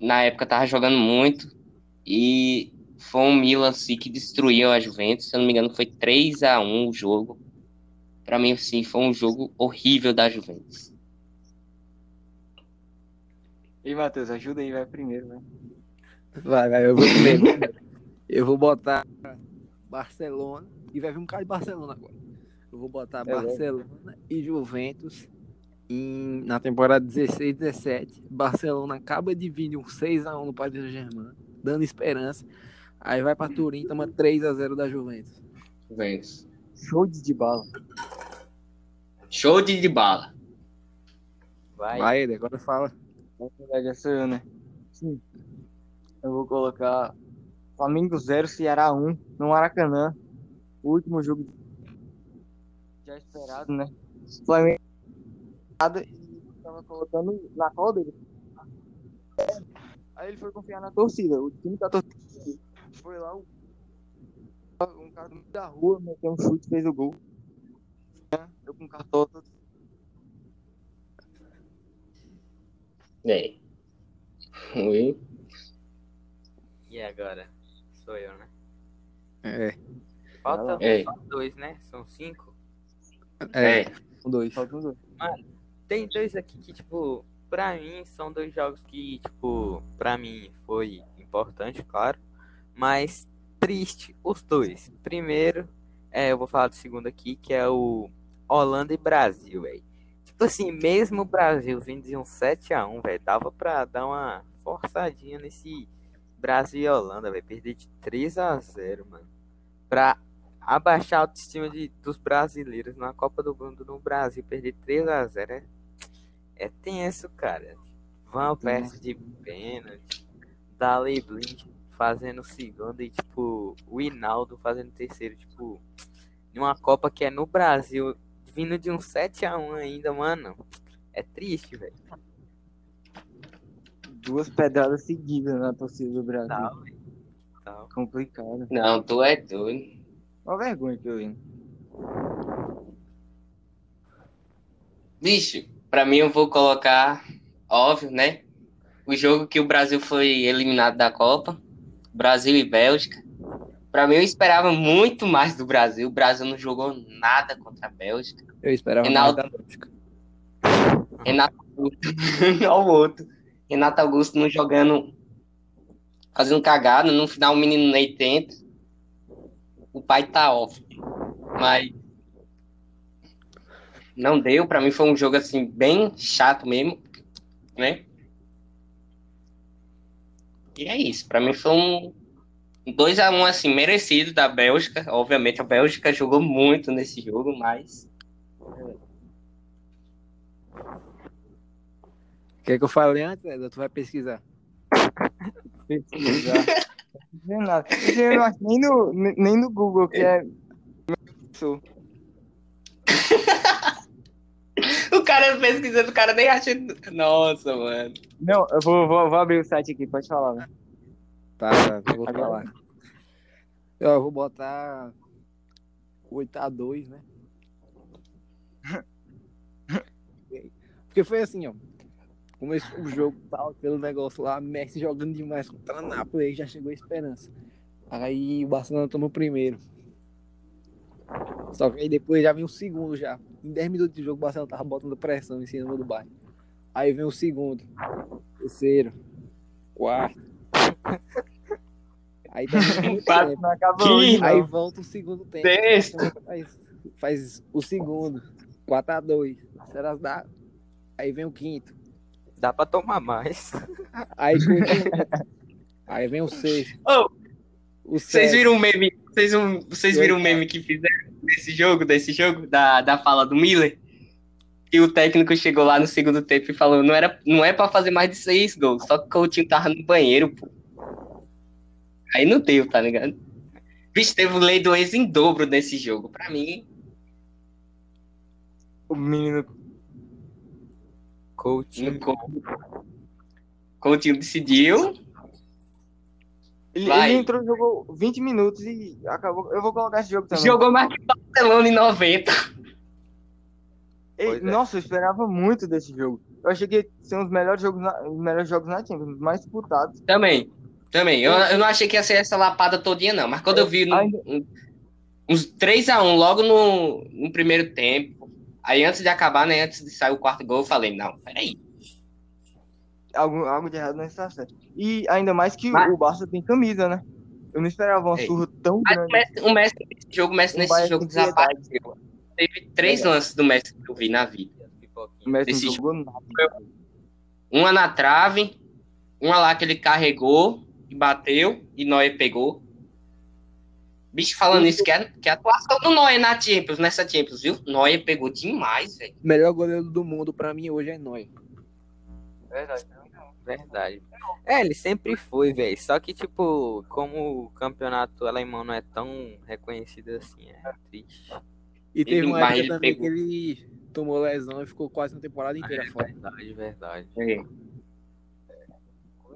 Na época tava jogando muito e foi um Milan assim, que destruiu a Juventus, se eu não me engano foi 3 a 1 o jogo. Para mim assim, foi um jogo horrível da Juventus. E Matheus, ajuda aí, vai primeiro, né? Vai, vai, eu vou primeiro. eu vou botar Barcelona. E vai vir um cara de Barcelona agora. Eu vou botar É. Barcelona e Juventus em, na temporada 16 17. Barcelona acaba de vir de um 6x1 no Paris Saint-Germain, dando esperança. Aí vai pra Turim, toma 3x0 da Juventus. Juventus. Show de bala. Show de, de bala. Vai. Vai, agora fala. Na verdade, essa eu, né? Sim. Eu vou colocar Flamengo 0, Ceará 1 no Maracanã. O último jogo já esperado, né? Flamengo nada e tava colocando na cola dele. Aí ele foi confiar na torcida. O time da torcida foi lá, um cara da rua, meteu um chute, fez o gol. Eu com cartão todo. Oi. E agora? Sou eu, né? É, Falta É. só dois, né? São cinco. é, É. um dois. faltam dois. Tem dois aqui que, tipo, pra mim são dois jogos que, tipo, pra mim foi importante, claro. Mas triste, os dois. Primeiro, é, eu vou falar do segundo aqui, que é o Holanda e Brasil, velho. Tipo assim, mesmo o Brasil vindo de um 7x1, velho, dava pra dar uma forçadinha nesse Brasil e Holanda, velho. Perder de 3x0, mano. Pra abaixar a autoestima de, dos brasileiros na Copa do Mundo no Brasil, perder 3x0 é, é tenso, cara. Van Persie de pênalti, Dali Blind fazendo segundo e, tipo, o Hinaldo fazendo terceiro, tipo, em uma Copa que é no Brasil, vindo de um 7x1 ainda, mano. É triste, velho. Duas pedradas seguidas na torcida do Brasil. Tal. Complicado. Não, tu é doido. Uma vergonha que eu vi. Bicho, pra mim eu vou colocar, óbvio, né? O jogo que o Brasil foi eliminado da Copa, Brasil e Bélgica. Pra mim eu esperava muito mais do Brasil. O Brasil não jogou nada contra a Bélgica. Eu esperava Reinaldo- mais da Bélgica. Renato *laughs* olha o outro. Renato Augusto não jogando, fazendo cagada. No final o menino Ney tenta. O pai tá off. Mas não deu. Pra mim foi um jogo assim bem chato mesmo, né? E é isso. Pra mim foi um 2 a 1 assim merecido da Bélgica. Obviamente a Bélgica jogou muito nesse jogo, mas Quer que eu fale antes, Edson? Tu vai pesquisar. *laughs* Pesquisar. Não nada. Eu não acho nem no, nem no Google, que é. *laughs* O cara pesquisando, o cara nem acha. Nossa, mano. Não, eu vou, vou, vou abrir o site aqui, pode falar. Né? Tá, tá, eu vou Agora- falar. Eu vou botar 8x2, né? *laughs* Porque foi assim, ó. Começou o jogo tal, pelo negócio lá, Messi jogando demais contra a Napoli, aí já chegou a esperança. Aí o Barcelona tomou o primeiro. Só que aí depois já vem o segundo já. Em 10 minutos de jogo o Barcelona tava botando pressão em cima do Bayern. Aí vem o segundo, terceiro, quarto. Aí tá Aí não. volta o segundo tempo. Sexto. Faz, faz o segundo. 4x2. Será que dá? Aí vem o quinto. Dá pra tomar mais. *laughs* Aí continua. Aí vem o sexto. Ô, O Vocês viram o meme? Vocês, um- vocês viram o meme que fizeram desse jogo, desse jogo, da, da fala do Miller? E o técnico chegou lá no segundo tempo e falou: não, era, não é pra fazer mais de seis gols, só que o Coutinho tava no banheiro, pô. Aí não deu, tá ligado? Bicho, teve o lei do ex em dobro nesse jogo. Pra mim, O menino. Coutinho. Coutinho decidiu. Ele, ele entrou, jogou 20 minutos e acabou. Eu vou colocar esse jogo também. Jogou mais que Barcelona em 90. Ei, Pois é. Nossa, eu esperava muito desse jogo. Eu achei que ia ser um dos melhores jogos na, os melhores jogos na Champions, os mais disputados. Também. Também. Eu, eu não achei que ia ser essa lapada todinha, não. Mas quando eu vi no- Ainda- um- uns 3x1 logo no, no primeiro tempo, aí antes de acabar, né? Antes de sair o quarto gol, eu falei, não, peraí. Algo, algo de errado não está certo. E ainda mais que Mas- o Barça tem camisa, né? Eu não esperava uma Ei. surra tão Mas o grande. Messi, o Messi nesse jogo, o Messi O nesse jogo desapareceu. Teve três lances do Messi que eu vi na vida. O Messi Esse não jogou nada. Uma na trave, uma lá que ele carregou e bateu, e Neuer pegou. Bicho, falando isso, que é, que é a atuação do Neuer na Champions, nessa Champions, viu? Neuer pegou demais, velho. Melhor goleiro do mundo pra mim hoje é Neuer. Verdade. Verdade. É, ele sempre foi, velho. Só que, tipo, como o campeonato alemão não é tão reconhecido assim, é triste. E teve Ele- uma época ele também pegou. que ele tomou lesão e ficou quase uma temporada inteira É fora. verdade, verdade. É.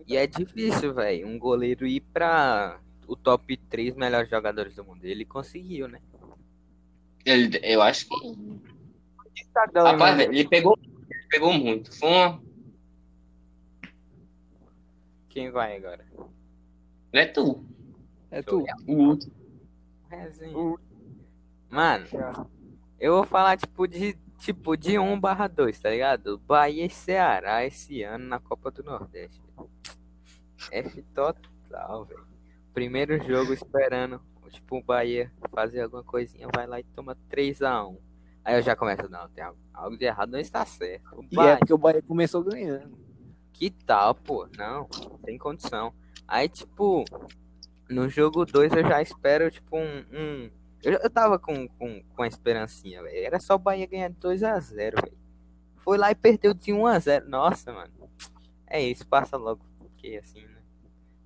E é difícil, velho, um goleiro ir pra o top 3 melhores jogadores do mundo. Ele conseguiu, né? Ele- eu acho que. Da Rapaz, velho, ele pegou, ele pegou muito. Foi uma. Quem vai agora? É tu. É tu. O último. Resenha. O- Mano, eu vou falar, tipo, de tipo de 1 barra 2, tá ligado? Bahia e Ceará esse ano na Copa do Nordeste. F total, velho. Primeiro jogo esperando, tipo, o Bahia fazer alguma coisinha, vai lá e toma 3x1. Aí eu já começo, não, tem algo, de errado, não está certo. O E é porque o Bahia começou ganhando. que tal, pô? Não, tem condição. Aí, tipo, no jogo 2 eu já espero, tipo, um. um- Eu, eu tava com, com, com a esperancinha, velho. Era só o Bahia ganhar de 2x0, velho. Foi lá e perdeu de 1x0. Nossa, mano. É isso, passa logo. Porque assim, né?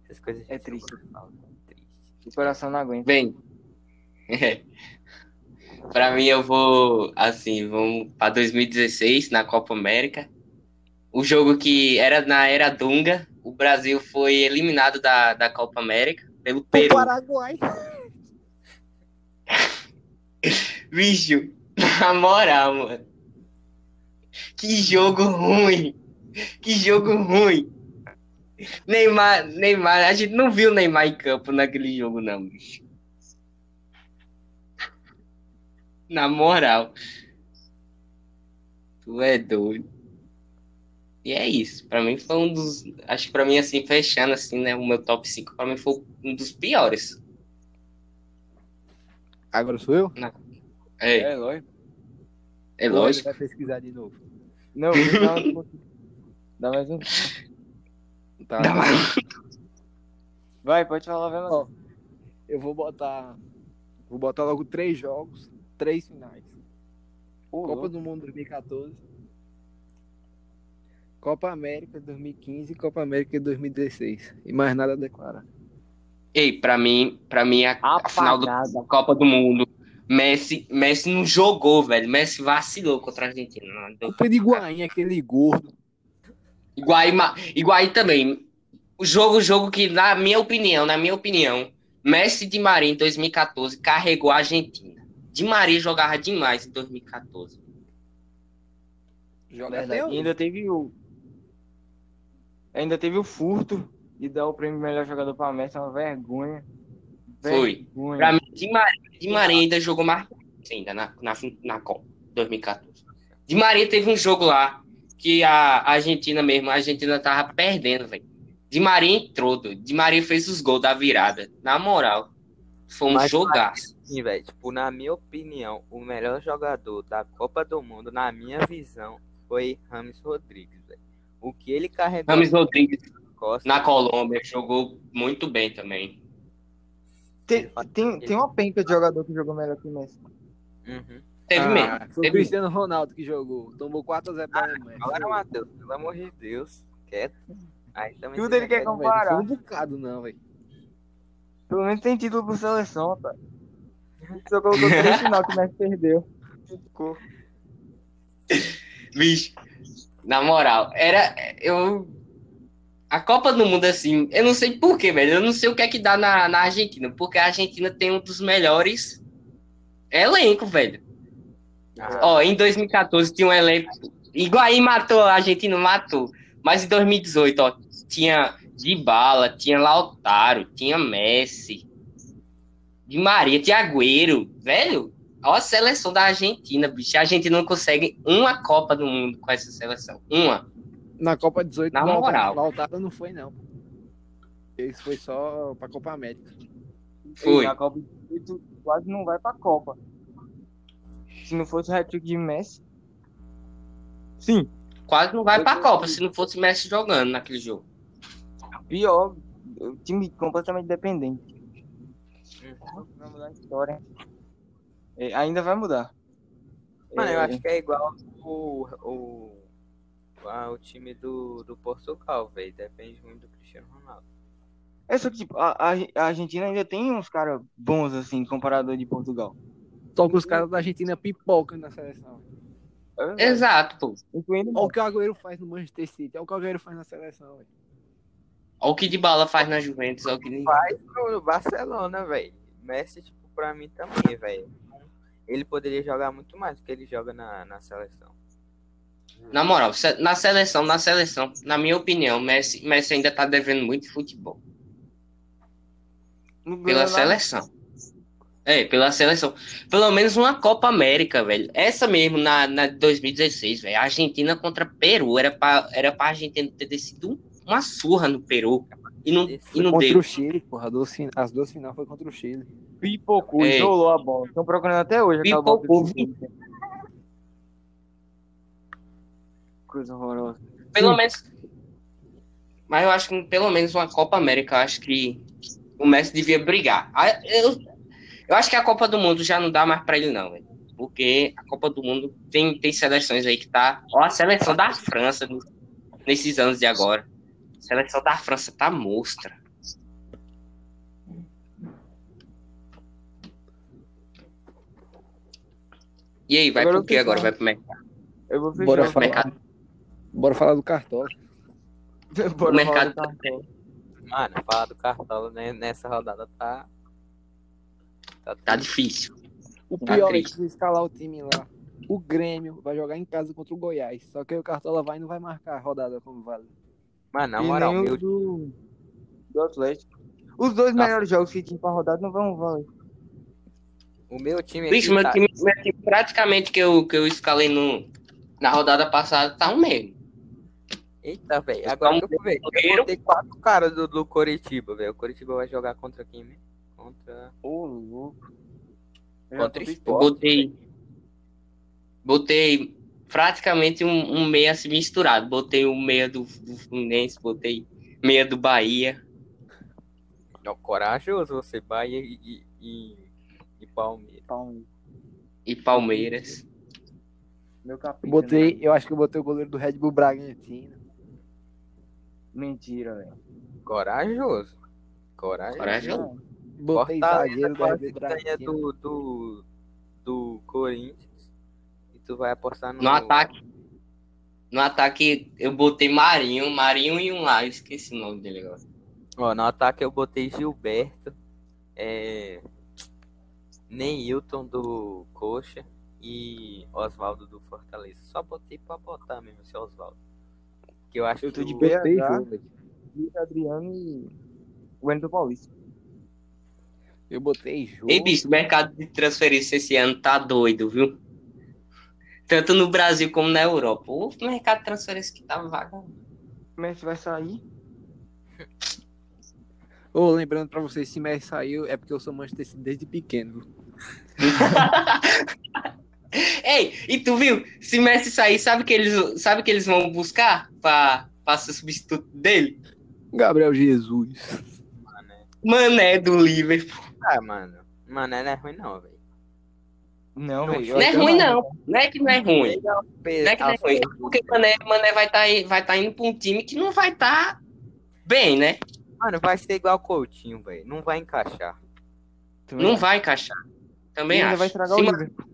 Essas coisas É triste. jogo, fala, triste. O coração não aguenta. Bem, *laughs* pra mim eu vou, assim, vamos pra 2016, na Copa América. O jogo que era na era Dunga, o Brasil foi eliminado da, da Copa América pelo Peru. Paraguai. *laughs* Bicho, na moral, mano. Que jogo ruim. Que jogo ruim. Neymar, Neymar, a gente não viu Neymar em campo naquele jogo, não, bicho. Na moral. Tu é doido. E é isso. Pra mim foi um dos. Acho que pra mim, assim, fechando, assim, né? O meu top 5, pra mim foi um dos piores. Agora sou eu? É, É, lógico. é lógico. Vai pesquisar de novo. Não, não, *laughs* dá mais um. Tá. Vai, pode falar, vai, Ó, Eu vou botar. Vou botar logo três jogos, três finais. Copa do Mundo 2014. Copa América 2015 e Copa América 2016. E mais nada a declarar. Ei, pra mim, pra mim a, a final da Copa do Mundo, Messi, Messi não jogou, velho. Messi vacilou contra a Argentina. Culpa de Higuaín, aquele gordo. Higuaín também. O jogo, o jogo que, na minha opinião, na minha opinião, Messi de Maria em 2014 carregou a Argentina. Di Maria jogava demais em 2014. Joga Verdade. até E ainda teve o. Ainda teve o furto de dar o prêmio melhor jogador pra Messi, é uma vergonha. Foi. Mim, Di Maria, Di Maria ainda jogou mais ainda na, na, na Copa 2014. Di Maria teve um jogo lá que a Argentina mesmo, a Argentina tava perdendo, velho. Di Maria entrou, doido. Di Maria fez os gols da virada. Na moral, foi um Mas- jogaço. Sim, velho. Tipo, na minha opinião, o melhor jogador da Copa do Mundo, na minha visão, foi Rames Rodrigues, velho. O que ele carregou Rames Rodrigues nas costas, na Colômbia jogou muito bem também. Tem, tem, tem uma penca de jogador que jogou melhor que o Messi. Uhum. Teve Ah, mesmo. Foi o Teve Cristiano Ronaldo que jogou. Tomou 4x0 para a Alemanha. Agora, Matheus, pelo amor de Deus, quieto. Aí também Tudo ele quer Não, comparar. Foi um bocado, não, velho. Pelo menos tem título por seleção, tá? Só colocou três final que o Messi perdeu. Ficou. *laughs* Bicho, na moral, era. Eu. A Copa do Mundo, assim, eu não sei porquê, velho. Eu não sei o que é que dá na, na Argentina, porque a Argentina tem um dos melhores elenco, velho. Ah, Ó, em 2014 tinha um elenco. Higuaín matou, a Argentina matou. Mas em 2018, ó, tinha Dybala, tinha Lautaro, tinha Messi, Di Maria, tinha Agüero. Velho, ó a seleção da Argentina, bicho. A Argentina não consegue uma Copa do Mundo com essa seleção. Uma. Na Copa 18, Na moral. Lautaro não foi, não. Esse foi só pra Copa América. Foi. E A Copa de 18 quase não vai pra Copa. Se não fosse o hat-trick de Messi. Sim, Quase não vai pra Copa se não fosse Messi jogando naquele jogo. pior. O time completamente dependente. Vai mudar a história. É, ainda vai mudar. Mano, eu É, acho que é igual o, o, o time do, do Portugal, velho. Depende muito do Cristiano Ronaldo. É só que, tipo, a, a- a Argentina ainda tem uns caras bons, assim, comparado de Portugal. Só que os caras da Argentina pipocam na seleção. É. Exato, pô. Incluindo Olha o que o Agüero faz no Manchester City. Olha o que o Agüero faz na seleção, velho. Olha o que de bala faz na Juventus. Olha o que... Faz no Barcelona, velho. Messi, tipo, pra mim também, velho. Ele poderia jogar muito mais do que ele joga na, na seleção. Na moral, na seleção, na seleção, na minha opinião, Messi, Messi ainda tá devendo muito futebol. Pela seleção. É, pela seleção. Pelo menos uma Copa América, velho. Essa mesmo, na, na 2016, velho. Argentina contra Peru. Era pra, era pra Argentina ter descido um- uma surra no Peru. E não, e não contra deu. o Chile, porra. As duas finais foi contra o Chile. Pipocou, Ei. isolou a bola. Estão procurando até hoje aquela. Pipocou, Coisa horrorosa. Pelo menos. Mas eu acho que pelo menos uma Copa América, eu acho que o Messi devia brigar. Ah, Eu, eu acho que a Copa do Mundo já não dá mais para ele, não, velho. Porque a Copa do Mundo tem, tem seleções aí que tá. Ó, a seleção da França nesses anos de agora. A seleção da França tá monstra. E aí, vai agora pro que agora? Vai pro mercado. Eu vou fechar. Bora falar, mercado. Bora falar do cartório. *laughs* Bora o mercado tá. Mano, falar do cartola nessa rodada tá Tá, Tá difícil. O Tá pior é que triste. escalar o time lá, o Grêmio vai jogar em casa contra o Goiás. Só que aí o Cartola vai e não vai marcar a rodada como vale. Mano, na moral, meu. do, do Atlético. Os dois Nossa. melhores jogos que tinha pra rodada não vão valer. O meu time Bicho, meu tá- time, meu time praticamente que eu, que eu escalei no, na rodada passada tá um mesmo. Eita, velho. Agora que eu fui ver. Eu botei quatro caras do, do Coritiba, velho. O Coritiba vai jogar contra quem, né? Contra. Ô, louco. Eu já Contra botei Eu Sport. botei. Botei praticamente um, um meia assim misturado. Botei o meia do, do Fluminense, botei meia do Bahia. Não, corajoso você, Bahia e, e, e, Palmeiras. Palmeiras. e Palmeiras. Meu capricho. Botei, né? eu acho que eu botei o goleiro do Red Bull Bragantino. Mentira, velho. Corajoso. Corajoso. Corajoso. Botei zagueiro do Bragantino. do, do, do Corinthians. E tu vai apostar no. No ataque. No ataque eu botei Marinho, Marinho e um lá, eu esqueci o nome dele agora. Ó, no ataque eu botei Gilberto. É... Neilton do Coxa e Oswaldo do Fortaleza. Só botei pra botar mesmo esse Oswaldo. Que eu acho Eu tô que de BH. Luiz Adriano e o Wendel Paulista. Eu botei jogo. Ei, bicho, o mercado de transferência esse ano tá doido, viu? Tanto no Brasil como na Europa. O mercado de transferência que tá vagabundo. O Messi vai sair. Ô, lembrando pra vocês, se Messi saiu, é porque eu sou Manchester City desde pequeno. *laughs* Ei, e tu viu? Se Messi sair, sabe que eles, sabe que eles vão buscar pra, pra ser substituto dele? Gabriel Jesus. Mané do Liverpool. Ah, mano. Mano, não é ruim não, velho. Não, Não, velho. Não é ruim, não. Não é que não é ruim. Não é que não é ruim. É porque Mané, Mané vai estar vai tá indo pra um time que não vai estar bem, né? Mano, vai ser igual Coutinho, velho. Não vai encaixar. Também Não acho. vai encaixar. Também E ainda acho. vai estragar Se o Liverpool.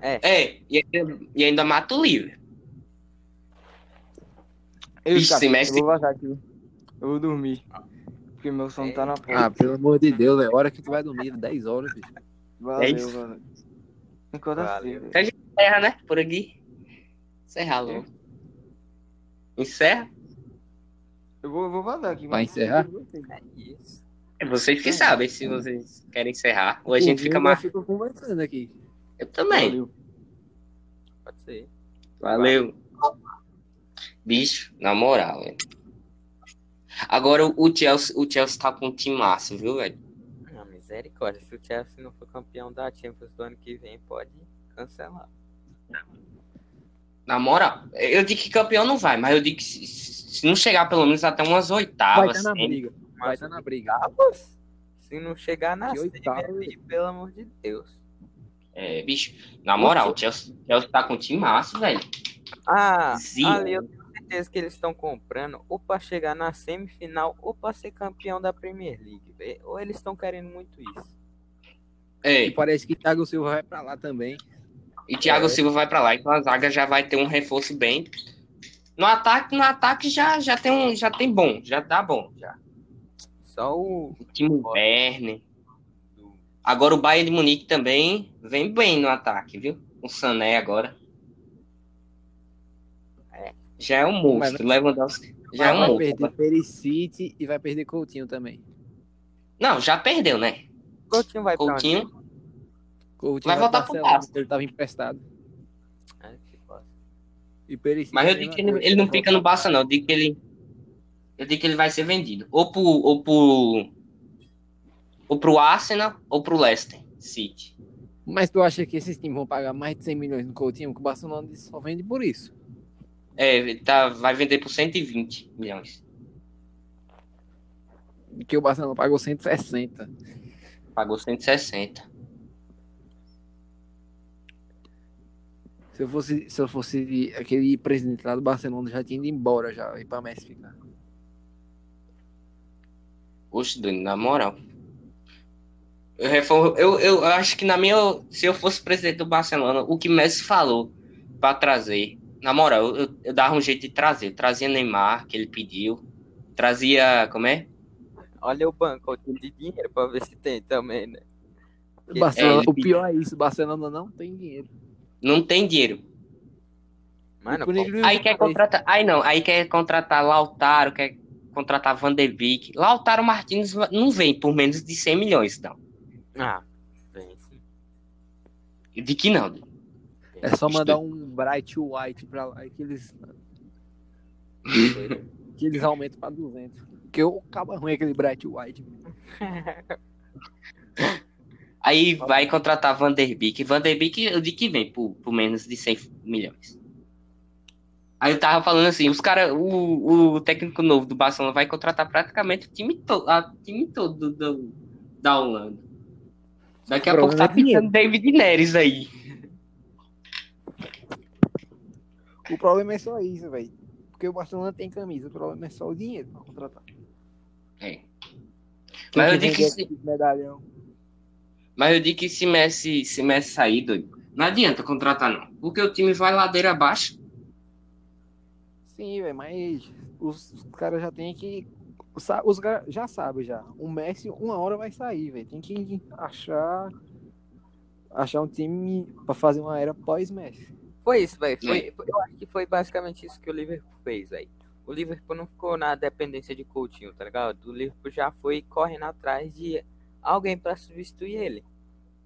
É, e ainda, e ainda mata o Liverpool. Eu, Bicho, cara, eu vou vazar aqui. Eu vou dormir. Porque meu sono tá na porta. Ah, pelo amor de Deus, é hora que tu vai dormir, 10 horas, bicho. Valeu, isso. valeu. Enquanto Valeu. assim, velho. Encerra, né? Por aqui. Encerra logo. Encerra? Eu vou, eu vou vazar aqui. Vai encerrar? É isso. É vocês que sabem se vocês querem encerrar. Ou a gente fica Eu mais. fico conversando aqui. Eu também. Valeu. Pode ser. Valeu. Bicho, na moral, velho. Agora o Chelsea, o Chelsea tá com um time massa, viu, velho? Não, misericórdia. Se o Chelsea não for campeão da Champions do ano que vem, pode cancelar. Na moral, eu digo que campeão não vai, mas eu digo que se, se não chegar pelo menos até umas Vai oitavas. estar na hein? briga. Vai Mas estar na briga. oitavas? Se não chegar na semi oitavas. aí, pelo amor de Deus. É, bicho, na moral, o Chelsea, Chelsea tá com um time massa, velho. Ah, Sim. ali eu tenho certeza que eles estão comprando ou pra chegar na semifinal ou pra ser campeão da Premier League. Ou eles estão querendo muito isso. É, E parece que Thiago Silva vai pra lá também. e Thiago Silva vai pra lá, então a zaga já vai ter um reforço bem. No ataque, no ataque já, já tem um, já tem bom, já tá bom, já. Só o O time Werner. Agora o Bayern de Munique também vem bem no ataque, viu? O Sané agora. É. Já é um monstro, Lewandowski. Já é um vai monstro. perder Perisic e vai perder Coutinho também. Não, já perdeu, né? Coutinho vai pra onde? Coutinho. Coutinho Vai voltar pro Barça. Ele tava emprestado. É, que. E Perisic Mas eu digo que vai- ele, ele não fica no Barça, não. Eu digo que ele. Eu digo que ele vai ser vendido. Ou pro. Ou pro. Ou pro Arsenal ou pro Leicester City. Mas tu acha que esses times vão pagar mais de 100 milhões no Coutinho? Que o Barcelona só vende por isso. É, tá, vai vender por 120 milhões. Que o Barcelona pagou 160. Pagou 160. Se eu fosse, se eu fosse aquele presidente lá do Barcelona, já tinha ido embora já, e pra Messi ficar. Oxe, Dani, na moral. Eu, reform... eu, eu acho que na minha. Se eu fosse presidente do Barcelona, o que Messi falou pra trazer. Na moral, eu, eu, eu dava um jeito de trazer. Eu trazia Neymar, que ele pediu. Trazia. Como é? Olha o banco de dinheiro pra ver se tem também, né? O Barcelona- ele o pior é isso, o Barcelona não tem dinheiro. Não tem dinheiro. Mano, Aí que quer contratar. Aí não, aí quer contratar Lautaro, quer contratar Van de Beek. Lautaro Martins não vem por menos de 100 milhões, não. ah, vem sim. De que não. É só mandar um Bright White pra lá e que eles, *laughs* que eles aumentam pra 200. Porque o cabo ruim é aquele Bright White. *laughs* Aí vai contratar Van der Beek. Van der Beek, eu digo que vem por, por menos de 100 milhões. Aí eu tava falando assim, os cara, o, o técnico novo do Barcelona vai contratar praticamente o time, to, a, time todo do, do- da Holanda. Daqui a O pouco tá é pintando David Neres aí. O problema é só isso, velho. Porque o Barcelona tem camisa, o problema é só o dinheiro pra contratar. É. Mas eu digo que se- medalhão. Mas eu digo que se Messi, se Messi sair, doido, não adianta contratar não. Porque o time vai ladeira abaixo. Sim, velho, mas os, os caras já tem que. Os, os caras já sabem já. O Messi uma hora vai sair, velho. Tem que achar. Achar um time pra fazer uma era pós-Messi. Foi isso, velho. Foi, eu acho que foi basicamente isso que o Liverpool fez, velho. O Liverpool não ficou na dependência de Coutinho, tá ligado? O Liverpool já foi correndo atrás de alguém pra substituir ele.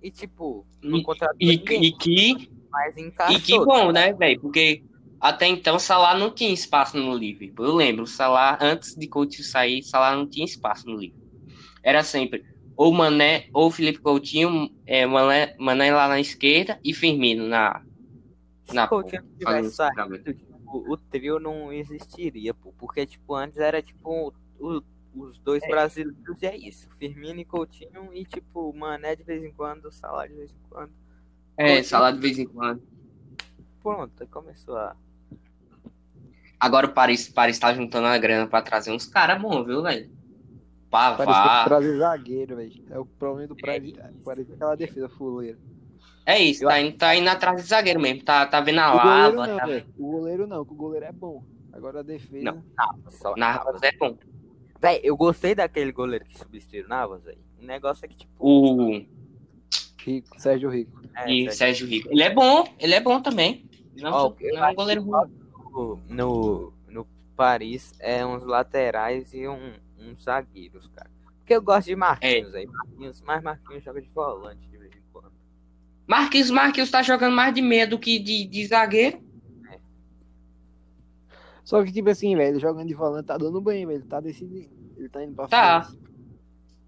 E tipo, não contratou E, ninguém, e que, mas encaixou. e que bom, né, velho? Porque até então Salah não tinha espaço no Liverpool. Eu lembro, Salah, antes de Coutinho sair, Salah não tinha espaço no Liverpool. Era sempre ou Mané, ou Felipe Coutinho, é, Mané, Mané lá na esquerda e Firmino na... Se na Coutinho fazendo tivesse esse saído, trabalho. tipo, o trio não existiria, pô. Porque, tipo, antes era, tipo, o- os dois É. brasileiros e é isso. Firmino e Coutinho e, tipo, Mané de vez em quando, Salah de vez em quando. É, Coutinho. Salah de vez em quando. Pronto, aí começou a... Agora o Paris, Paris tá juntando a grana pra trazer uns caras bons, viu, velho? Parece que Pavar. trazer zagueiro, velho. É o problema do É Paris. Parece aquela defesa fuleira. É isso, tá indo, tá indo atrás de zagueiro mesmo. Tá, tá vendo a O goleiro lava. não, Tá... O goleiro não, que o goleiro é bom. Agora a defesa. Não. Só Navas é bom. Véi, eu gostei daquele goleiro que substituiu o Navas, velho. O negócio é que, tipo... O Rico, Sérgio Rico. É, e Sérgio Rico. Ele é bom, ele é bom também. Não, Ó, não é um acho goleiro ruim. no, no, no Paris é uns laterais e um, uns zagueiros, cara. Porque eu gosto de Marquinhos aí. Marquinhos, mas Marquinhos joga de volante Marquinhos, Marquinhos tá jogando mais de meia do que de, de zagueiro. Só que, tipo assim, velho, jogando de volante tá dando bem, velho. Tá decidindo. Ele tá indo pra Tá. frente.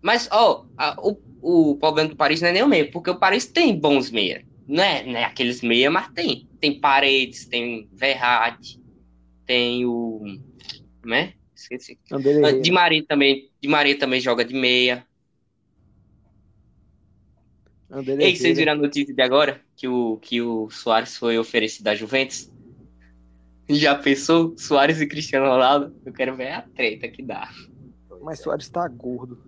Mas, ó, a- o, o problema do Paris não é nem o meia, porque o Paris tem bons meia. Não é, não é aqueles meia, mas tem. Tem Paredes, tem Verratti, tem o. Né? Esqueci. André. Di Maria também, Di Maria também joga de meia. André Ei, vocês viram a notícia de agora? Que o, que o Soares foi oferecido à Juventus? Já pensou? Soares e Cristiano Ronaldo? Eu quero ver a treta que dá. Mas Soares tá gordo.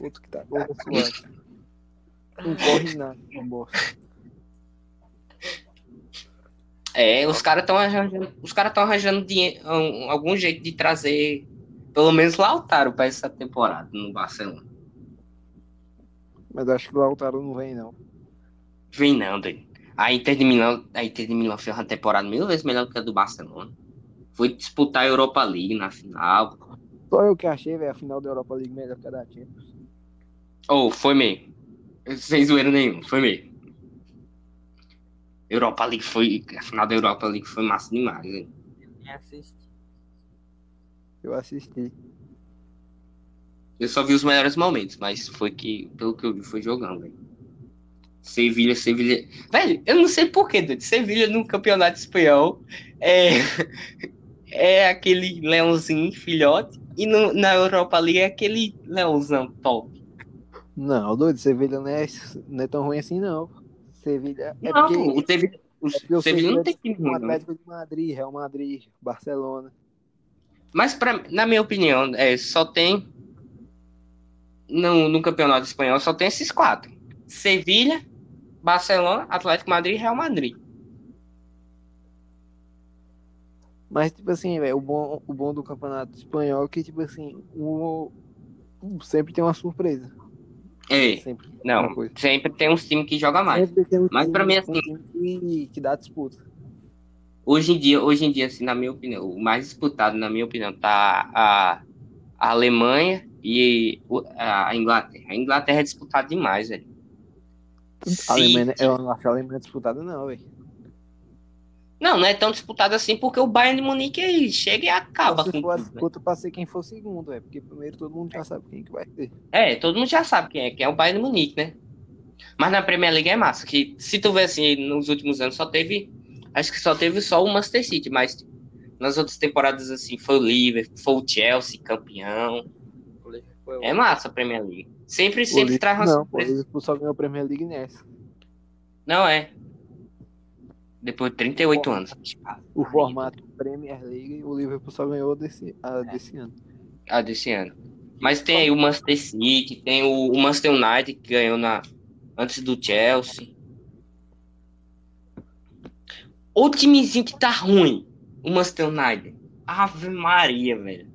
O outro que tá gordo é Soares. *laughs* Não corre nada, não bosta. É, os caras estão arranjando, os caras estão arranjando dinhe- um- algum jeito de trazer pelo menos Lautaro para essa temporada no Barcelona. Mas eu acho que o Lautaro não vem, não. Vem não, doido. A Inter de Milão, a Inter de Milão fez uma temporada mil vezes melhor que a do Barcelona. Foi disputar a Europa League na final. Só eu que achei, velho, a final da Europa League melhor que a da Champions. Oh, foi mesmo. Sem zoeira nenhum, foi mesmo. Europa League foi. A final da Europa League foi massa demais, hein? Nem assisti. Eu assisti. Eu só vi os melhores momentos, mas foi que, pelo que eu vi, foi jogando, velho. Sevilha, Sevilha. Velho, eu não sei porquê, doido. Sevilha no campeonato espanhol é, *laughs* é aquele leãozinho filhote, e no- na Europa League é aquele leãozão top. Não, doido, Sevilha não é, não é tão ruim assim, não. Sevilha é não, porque, o Sevilha, o é Sevilha não tem time é ruim. Atlético de Madrid, Real Madrid, Barcelona. Mas, pra, na minha opinião, é, só tem. No, no campeonato espanhol só tem esses quatro: Sevilha, Barcelona, Atlético Madrid e Real Madrid. Mas, tipo assim, velho, o bom, o bom do campeonato espanhol é que, tipo assim, o, sempre tem uma surpresa. É, Sempre. não, sempre tem uns times que jogam mais. Um Mas pra mim, um assim- time que, que dá disputa. Hoje em dia, hoje em dia, assim, na minha opinião, o mais disputado, na minha opinião, tá a, a Alemanha e a Inglaterra. A Inglaterra é disputada demais, velho. A Alemanha, eu não acho a Alemanha disputada, não, velho. Não, não é tão disputado assim porque o Bayern de Munique aí chega e acaba Se com for tudo, velho. disputa pra ser quem for segundo, velho. Porque primeiro todo mundo já sabe quem que vai ter. É, todo mundo já sabe quem é, que é o Bayern de Munique, né? Mas na Premier League é massa, que se tu ver assim, nos últimos anos só teve, acho que só teve só o Manchester City, mas nas outras temporadas assim, foi o Liverpool, foi o Chelsea campeão. O É massa a Premier League. Sempre, sempre O traz uma Liverpool- Não, o. Liverpool só ganhou a Premier League nessa. Não é. Depois de 38 anos. O formato Premier League, o Liverpool só ganhou desse, a, desse ano. Ah, desse ano. Mas tem aí o Manchester City, tem o, o Manchester United que ganhou na, antes do Chelsea. O timezinho que tá ruim, o Manchester United. Ave Maria, velho.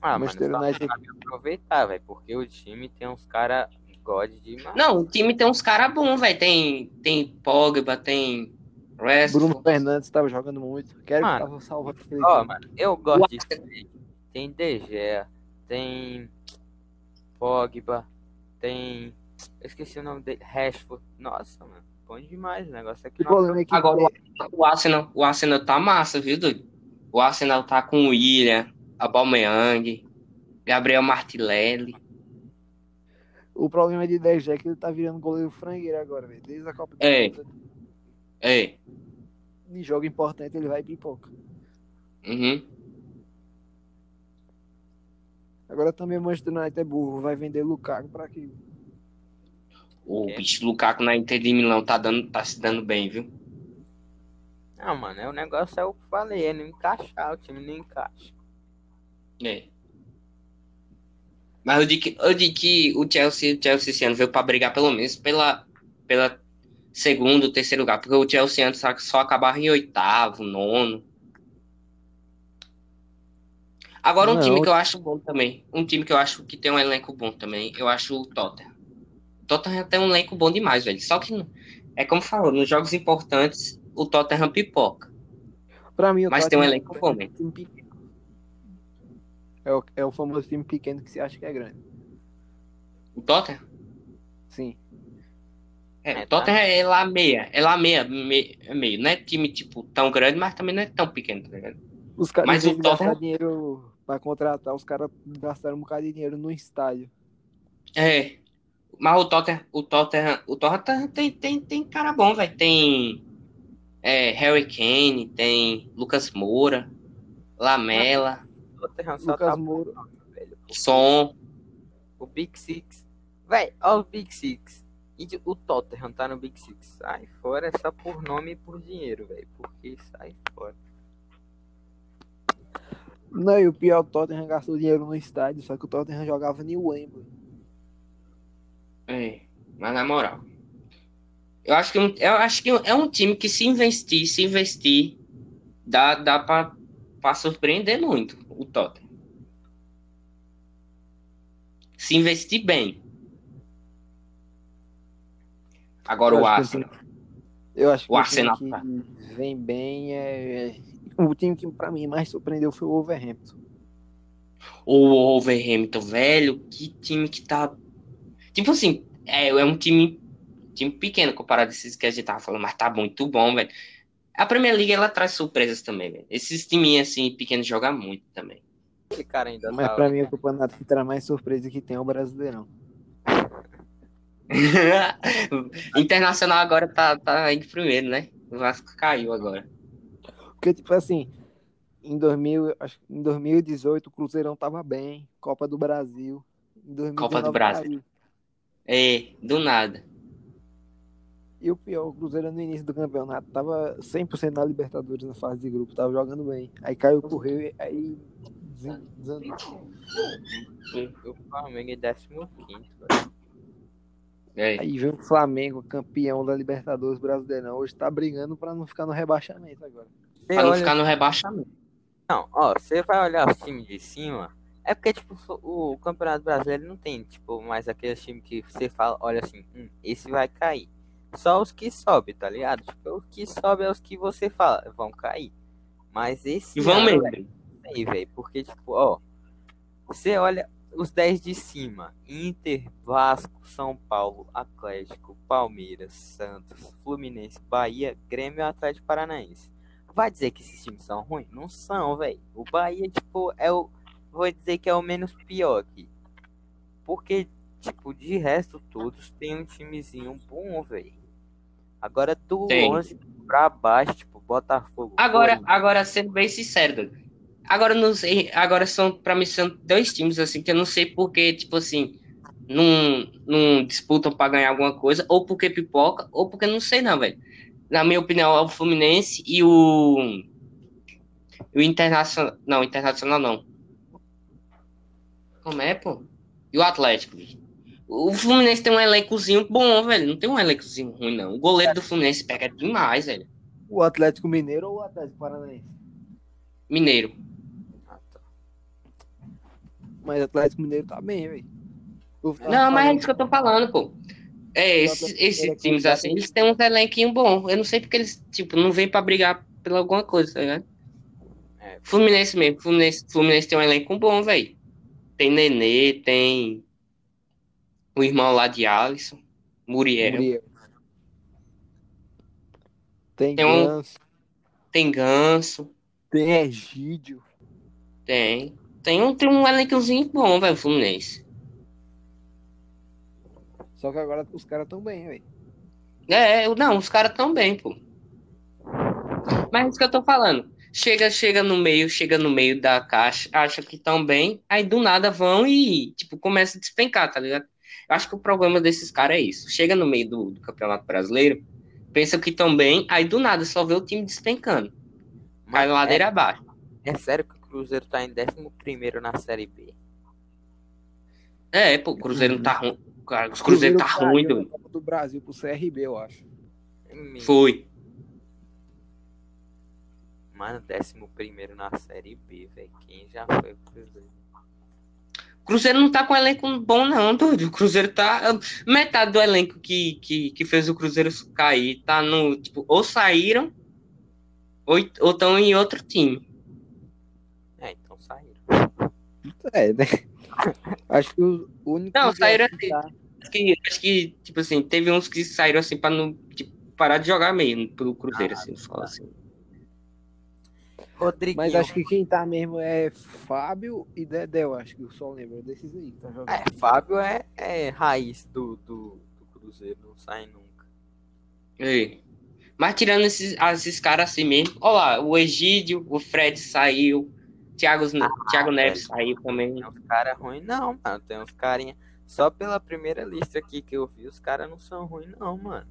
Ah, O Manchester só United- aproveitar, velho, porque o time tem uns caras god demais. Não, o time tem uns caras bons, velho. Tem, tem Pogba, tem Rashford. Bruno Fernandes tava jogando muito. Quero Mano, que tava salvando aquele Ó, mano, eu gosto aí. Tem De Gea, tem Pogba, tem. Eu esqueci o nome dele. Rashford. Nossa, mano. Bom demais o negócio aqui. É Agora o Arsenal, o Arsenal tá massa, viu, doido? O Arsenal tá com o William, Aubameyang, Gabriel Martinelli. o problema de 10 é que ele tá virando goleiro frangueiro agora, velho. Desde a Copa do É. Mundo. É. Em jogo importante ele vai pipoca. Uhum. Agora também o Manchester United é burro, vai vender Lukaku pra quê? O É. bicho Lukaku na Inter de Milão tá, dando, tá se dando bem, viu? Não, mano, é o negócio é o que eu falei, é não encaixar, o time não encaixa. É. Mas eu digo que, eu digo que o Chelsea, o Chelsea esse ano veio pra brigar pelo menos pela, pela segundo, terceiro lugar, porque o Chelsea antes só- acabava em oitavo, nono. Agora um Não. time que eu acho bom também, um time que eu acho que tem um elenco bom também, eu acho o Tottenham. O Tottenham tem um elenco bom demais, velho. Só que, é como falou, nos jogos importantes, o Tottenham pipoca. Pra mim, o Mas tem um Tottenham elenco é bom, um time pequeno. É o, é o famoso time pequeno que se acha que é grande. O Tottenham? Sim. É, É, o Tottenham é lá meia, é lá meia, me- é meio. Não é time, tipo, tão grande, mas também não é tão pequeno, tá ligado? Os caras, Mas o Tottenham- dinheiro pra contratar, os caras gastaram um bocado de dinheiro no estádio. É. Mas o Tottenham, o Tottenham, o Tottenham tem, tem, tem cara bom, velho. Tem é, Harry Kane, tem Lucas Moura, Lamela, Tottenham só Lucas tá Moura. velho. Son. O Big Six. Véi, ó o Big Six. E o Tottenham tá no Big Six. Sai fora é só por nome e por dinheiro, velho. Porque sai fora. Não, e o pior, o Tottenham gastou dinheiro no estádio, só que o Tottenham jogava em Wembley. É, mas na moral. Eu acho que, um- eu acho que é um time que se investir, se investir, dá, dá pra, pra surpreender muito o Tottenham. Se investir bem. Agora Eu o que Arsenal. Eu acho que O o, Arsenal time tá. que vem bem é... é- O time que pra mim mais surpreendeu foi o Wolverhampton. O Wolverhampton, velho, que time que tá. Tipo assim, é, é um time, time pequeno comparado a esses que a gente tava falando, mas tá muito bom, velho. A Premier League ela traz surpresas também, velho. Esses timinhos assim pequenos jogam muito também. Esse cara ainda Mas tá. pra mim o campeonato que traz mais surpresa que tem é o Brasileirão. *laughs* Internacional agora tá, tá em primeiro, né? O Vasco caiu agora. Porque, tipo assim, em, 2000, acho em 2018 o Cruzeirão tava bem, Copa do Brasil. Em 2019, Copa do Brasil. caiu. É, do nada. E o pior, o Cruzeiro no início do campeonato tava 100% na Libertadores na fase de grupo, tava jogando bem. Aí caiu o Correio, aí desen- desandou. O Flamengo é 15, velho. Aí vem o Flamengo, campeão da Libertadores Brasileirão, hoje tá brigando pra não ficar no rebaixamento agora. Pra não olha- ficar no rebaixamento. Não, ó, você vai olhar os times de cima. É porque, tipo, o Campeonato Brasileiro não tem, tipo, mais aqueles times que você fala, olha assim, hum, esse vai cair. Só os que sobem, tá ligado? Tipo, os que sobem é os que você fala, vão cair. Mas esse. E vão ano, mesmo. velho, aí, velho. Porque, tipo, ó. Você olha os 10 de cima: Inter, Vasco, São Paulo, Atlético, Palmeiras, Santos, Fluminense, Bahia, Grêmio e Atlético Paranaense. Vai dizer que esses times são ruins? Não são, velho. O Bahia, tipo, é o. Vou dizer que é o menos pior aqui. Porque, tipo, de resto, todos tem um timezinho bom, velho. Agora do Tem. 11 pra baixo, tipo, Botafogo. Agora, agora sendo bem sincero, Doug, agora não sei, agora são para mim são dois times assim que eu não sei porque, tipo assim, não, não disputam para ganhar alguma coisa, ou porque pipoca, ou porque não sei não, velho. Na minha opinião, é o Fluminense e o o Internacional, não, Internacional não. Como é, pô? E o Atlético, bicho. O Fluminense tem um elencozinho bom, velho. Não tem um elencozinho ruim, não. O goleiro do Fluminense pega demais, velho. O Atlético Mineiro ou o Atlético Paranaense? Mineiro. Ah, tá. Mas o Atlético Mineiro tá bem, velho. Não, mas é falando- isso que eu tô falando, pô. É, esses, é times assim, eles têm um elenquinho bom. Eu não sei porque eles, tipo, não vêm pra brigar pela alguma coisa, tá ligado? É. Fluminense mesmo. Fluminense, Fluminense tem um elenco bom, velho. Tem Nenê, tem o irmão lá de Alisson, Muriel. Muriel. Tem, Tem um- Ganso, Tem Ganso, tem Egídio. tem. Tem um, tem um elencozinho bom, velho, o Fluminense. Só que agora os caras tão bem, velho. É, eu- não, os caras tão bem, pô. Mas é isso que eu tô falando. Chega, chega no meio, chega no meio da caixa, acha que tão bem, aí do nada vão e, tipo, começa a despencar, tá ligado? Eu acho que o problema desses caras é isso. Chega no meio do, do Campeonato Brasileiro, pensa que tão bem, aí do nada só vê o time despencando. Vai Mas ladeira abaixo. é, é sério que o Cruzeiro tá em 11 na Série B. É, pô, o Cruzeiro não tá ruim. Cara, o Cruzeiro tá caiu ruim. Copa do Brasil pro CRB, eu acho. Foi. Mano, 11 na Série B, velho. Quem já foi pro Cruzeiro? O Cruzeiro não tá com elenco bom, não, doido. O Cruzeiro tá. Metade do elenco que, que, que fez o Cruzeiro cair tá no. Tipo, ou saíram, ou estão em outro time. É, então saíram. É, né? Acho que o único. Não, saíram acho que tá- Acho que, acho que, tipo assim, teve uns que saíram assim pra não tipo, parar de jogar mesmo pro Cruzeiro, assim, fala assim. Rodriguinho. Mas acho que quem tá mesmo é Fábio e Dedé, eu acho que eu só lembro desses aí tá jogando. É, Fábio é, é raiz do, do, do Cruzeiro, não sai nunca. É. Mas tirando esses, esses caras assim mesmo, ó lá, o Egídio, o Fred saiu, Thiago, Thiago Neves saiu também. Tem uns caras ruins, não, mano. Tem uns carinha. Só pela primeira lista aqui que eu vi, os caras não são ruins, não, mano.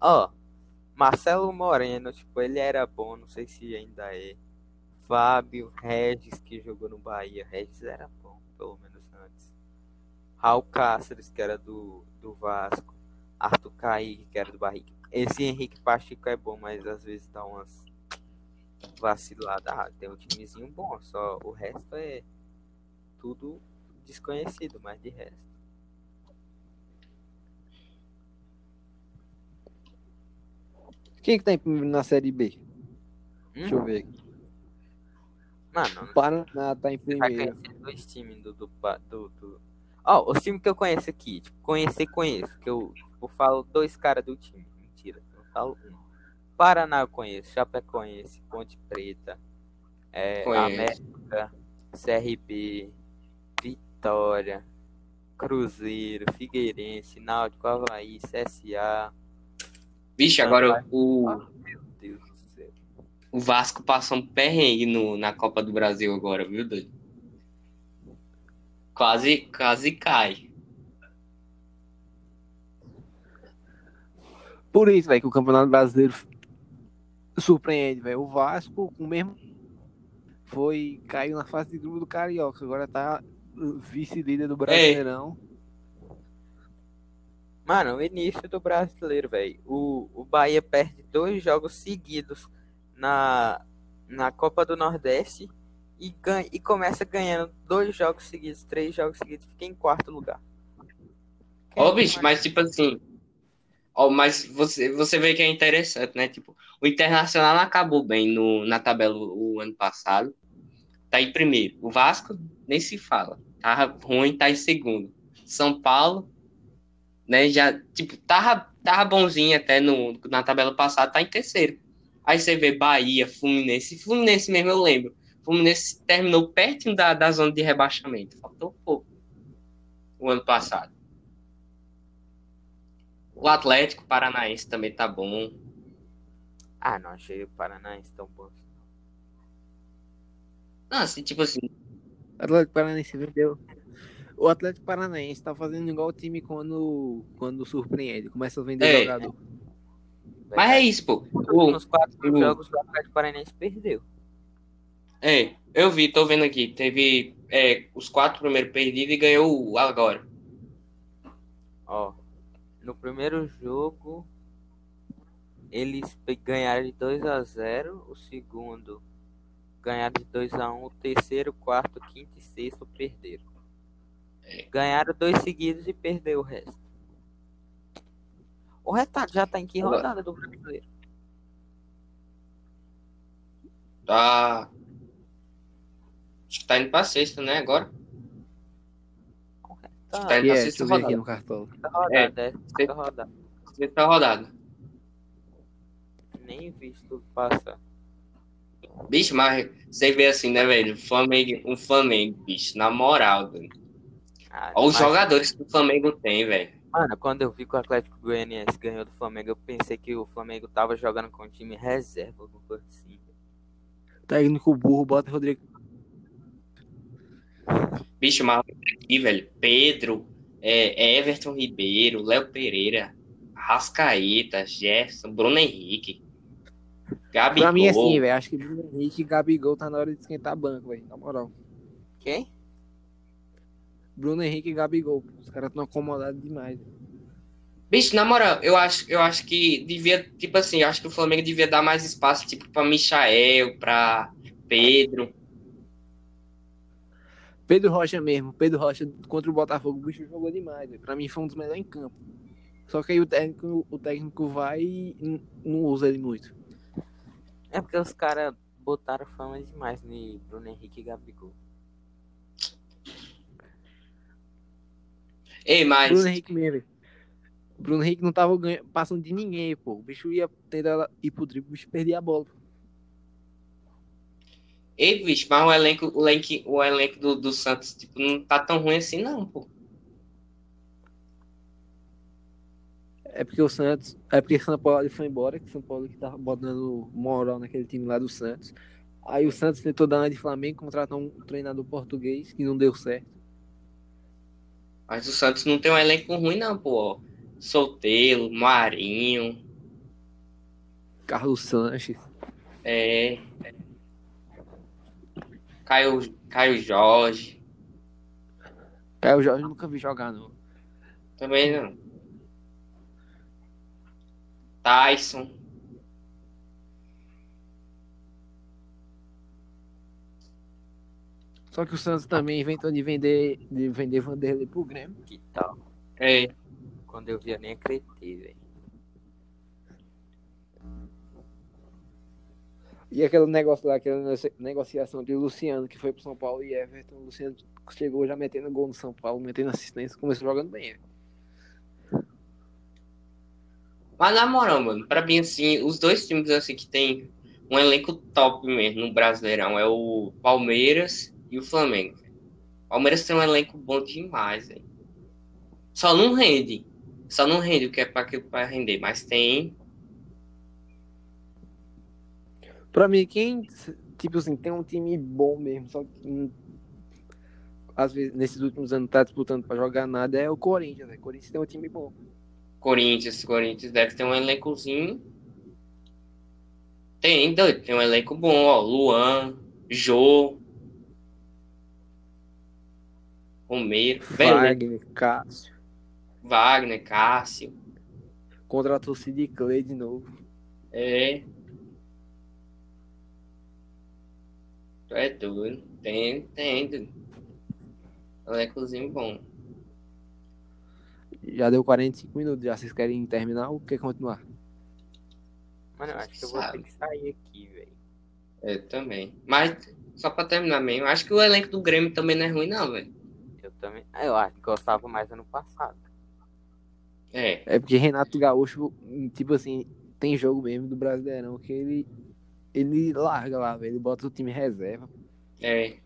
Ó, Marcelo Moreno, tipo, ele era bom, não sei se ainda é. Fábio, Regis, que jogou no Bahia. Regis era bom, pelo menos antes. Raul Cáceres, que era do, do Vasco. Arthur Kaique, que era do Bahia. Esse Henrique Pacheco é bom, mas às vezes dá umas vaciladas. Tem um timezinho bom, só o resto é tudo desconhecido, mas de resto. Quem que tá na Série B? Deixa eu Hum, ver aqui. Mano, O Paraná tá em vai primeiro. dois times do. do, do, do... Ó, os times que eu conheço aqui, tipo, conhecer, conheço. Que eu, eu falo dois caras do time. Mentira, eu falo um. Paraná eu conheço, Chapecoense, Ponte Preta, é. América, CRB, Vitória, Cruzeiro, Figueirense, Náutico, Havaí, CSA. Vixe, agora o, Meu Deus do céu. o Vasco passou um perrengue no, na Copa do Brasil agora, viu, doido? Quase, quase cai. Por isso, velho, que o Campeonato Brasileiro surpreende, velho. O Vasco, o mesmo. Foi. Caiu na fase de grupo do Carioca. Agora tá vice-líder do Brasileirão. Mano, o início do brasileiro, velho. O, o Bahia perde dois jogos seguidos na, na Copa do Nordeste e, ganha, e começa ganhando dois jogos seguidos, três jogos seguidos, fica em quarto lugar. Ó, bicho, mas tipo assim. Ó, mas você, você vê que é interessante, né? Tipo, o Internacional acabou bem no, na tabela o, o ano passado. Tá em primeiro. O Vasco nem se fala. Tá ruim, tá em segundo. São Paulo, né? Já, tipo, tava, tava bonzinho até no, na tabela passada, tá em terceiro. Aí você vê Bahia, Fluminense. Fluminense mesmo eu lembro. Fluminense terminou perto da, da zona de rebaixamento. Faltou pouco. O ano passado. O Atlético Paranaense também tá bom. Ah, não achei o Paranaense tão bom. Não, assim, tipo assim. O Atlético Paranaense vendeu. O Atlético Paranaense tá fazendo igual o time quando, quando surpreende. Começa a vender É. jogador. Mas é isso, pô. O- Nos quatro o- jogos o Atlético Paranaense perdeu. é, eu vi, tô vendo aqui. Teve é, os quatro primeiros perdidos e ganhou o agora. Ó, no primeiro jogo eles ganharam de 2 a 0, o segundo ganharam de 2 a 1, o terceiro, quarto, quinto e sexto perderam. Ganharam dois seguidos e perdeu o resto. O resto tá- já tá em que Agora- rodada do brasileiro? Tá. Acho que tá indo pra sexta, né? Agora. Tá, Tá indo pra é, sexta aqui rodada. no cartão. sexta rodada, é, sexta rodada. Sexta rodada. Nem visto passar. Bicho, mas você vê assim, né, velho? Flamengo, um Flamengo, bicho, na moral, velho. Ah, Olha os mas- jogadores que o Flamengo tem, velho. Mano, quando eu vi que o Atlético Goianiense ganhou do Flamengo, eu pensei que o Flamengo tava jogando com um time reserva, alguma coisa assim. Técnico burro, bota Rodrigo. Bicho, mas aqui, velho. Pedro, é, Everton Ribeiro, Léo Pereira, Rascaeta, Jefferson, Bruno Henrique, Gabigol. Pra mim é assim, velho. Acho que Bruno Henrique e Gabigol tá na hora de esquentar banco, velho. Na moral. Quem? Bruno Henrique e Gabigol. Os caras estão acomodados demais. Bicho, na moral, eu acho, eu acho que devia, tipo assim, eu acho que o Flamengo devia dar mais espaço, tipo, pra Michael, pra Pedro. Pedro Rocha mesmo. Pedro Rocha contra o Botafogo. O bicho jogou demais, velho. Pra mim foi um dos melhores em campo. Só que aí o técnico, o técnico vai e não usa ele muito. É porque os caras botaram fama demais no Bruno Henrique e Gabigol. Ei, mas, Bruno Henrique mesmo, velho. Bruno Henrique não tava ganha- passando de ninguém, pô. O bicho ia tentar ir pro drible, o bicho perdia a bola. ei, bicho, mas o elenco, o elenco, o elenco do, do Santos, tipo, não tá tão ruim assim, não, pô. É porque o Santos. É porque São Paulo foi embora, que São Paulo que tava botando moral naquele time lá do Santos. Aí o Santos tentou dar uma de Flamengo, contratar um treinador português que não deu certo. Mas o Santos não tem um elenco ruim, não, pô. Solteiro, Marinho, Carlos Sanches. é. Caio, Caio Jorge. Caio Jorge eu nunca vi jogar, não. Também não. Tyson. Só que o Santos também inventou de vender, de vender Vanderlei pro Grêmio. Que tal? É. Quando eu vi, eu nem acreditei, velho. E aquele negócio lá, aquela negocia- negociação de Luciano, que foi pro São Paulo e Everton. O Luciano chegou já metendo gol no São Paulo, metendo assistência, começou jogando bem. né? Mas na moral, mano, pra mim, assim, os dois times assim que tem um elenco top mesmo no Brasileirão é o Palmeiras e o Flamengo. O Palmeiras tem um elenco bom demais, velho. Só não rende. Só não rende o que é vai render, mas tem. Pra mim, quem, tipo assim, tem um time bom mesmo, só que às vezes nesses últimos anos tá disputando pra jogar nada é o Corinthians, né? O Corinthians tem um time bom. Corinthians, Corinthians deve ter um elencozinho. Tem, doido, tem um elenco bom, ó. Luan, Jô, Romero, Belém, Wagner, Cássio. Wagner, Cássio. Contratou Sid Clay de novo. É. Tu é doido. Tem, tem. Elencozinho bom. Já deu 45 minutos, já vocês querem terminar ou quer continuar? Mano, eu acho que eu vou ter que sair aqui, velho. Eu também. Mas, só pra terminar mesmo, acho que o elenco do Grêmio também não é ruim, não, velho. Eu também. Ah, Eu acho que gostava mais ano passado. É. É porque Renato Gaúcho, tipo assim, tem jogo mesmo do Brasileirão que ele ele larga lá, velho. Ele bota o time reserva. É.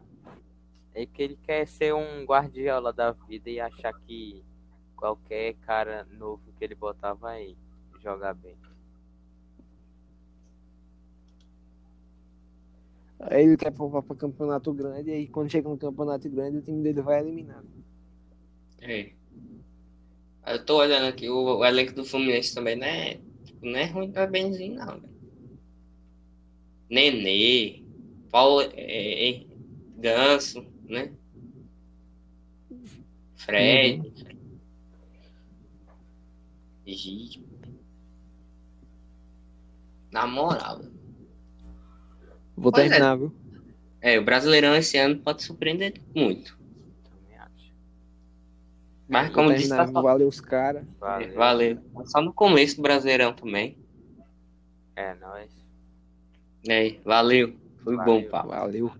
É que ele quer ser um guardiola da vida e achar que qualquer cara novo que ele botar vai jogar bem. Aí ele quer poupar pra campeonato grande, e aí quando chega no campeonato grande, o time dele vai eliminado. É. Eu tô olhando aqui, o, o elenco do Fluminense também não é, tipo, não é ruim pra benzinho, não. Nenê, Paulo, é, é, Ganso, né? Fred. Egídio. Na moral, velho. Vou Pois é. terminar, viu? É, o Brasileirão esse ano pode surpreender muito. Também acho. Mas Vou como disse, tá só... Valeu os caras. Valeu. Valeu. Só no começo do Brasileirão também. É, nóis. É, valeu. Foi bom, Valeu. papo. Valeu.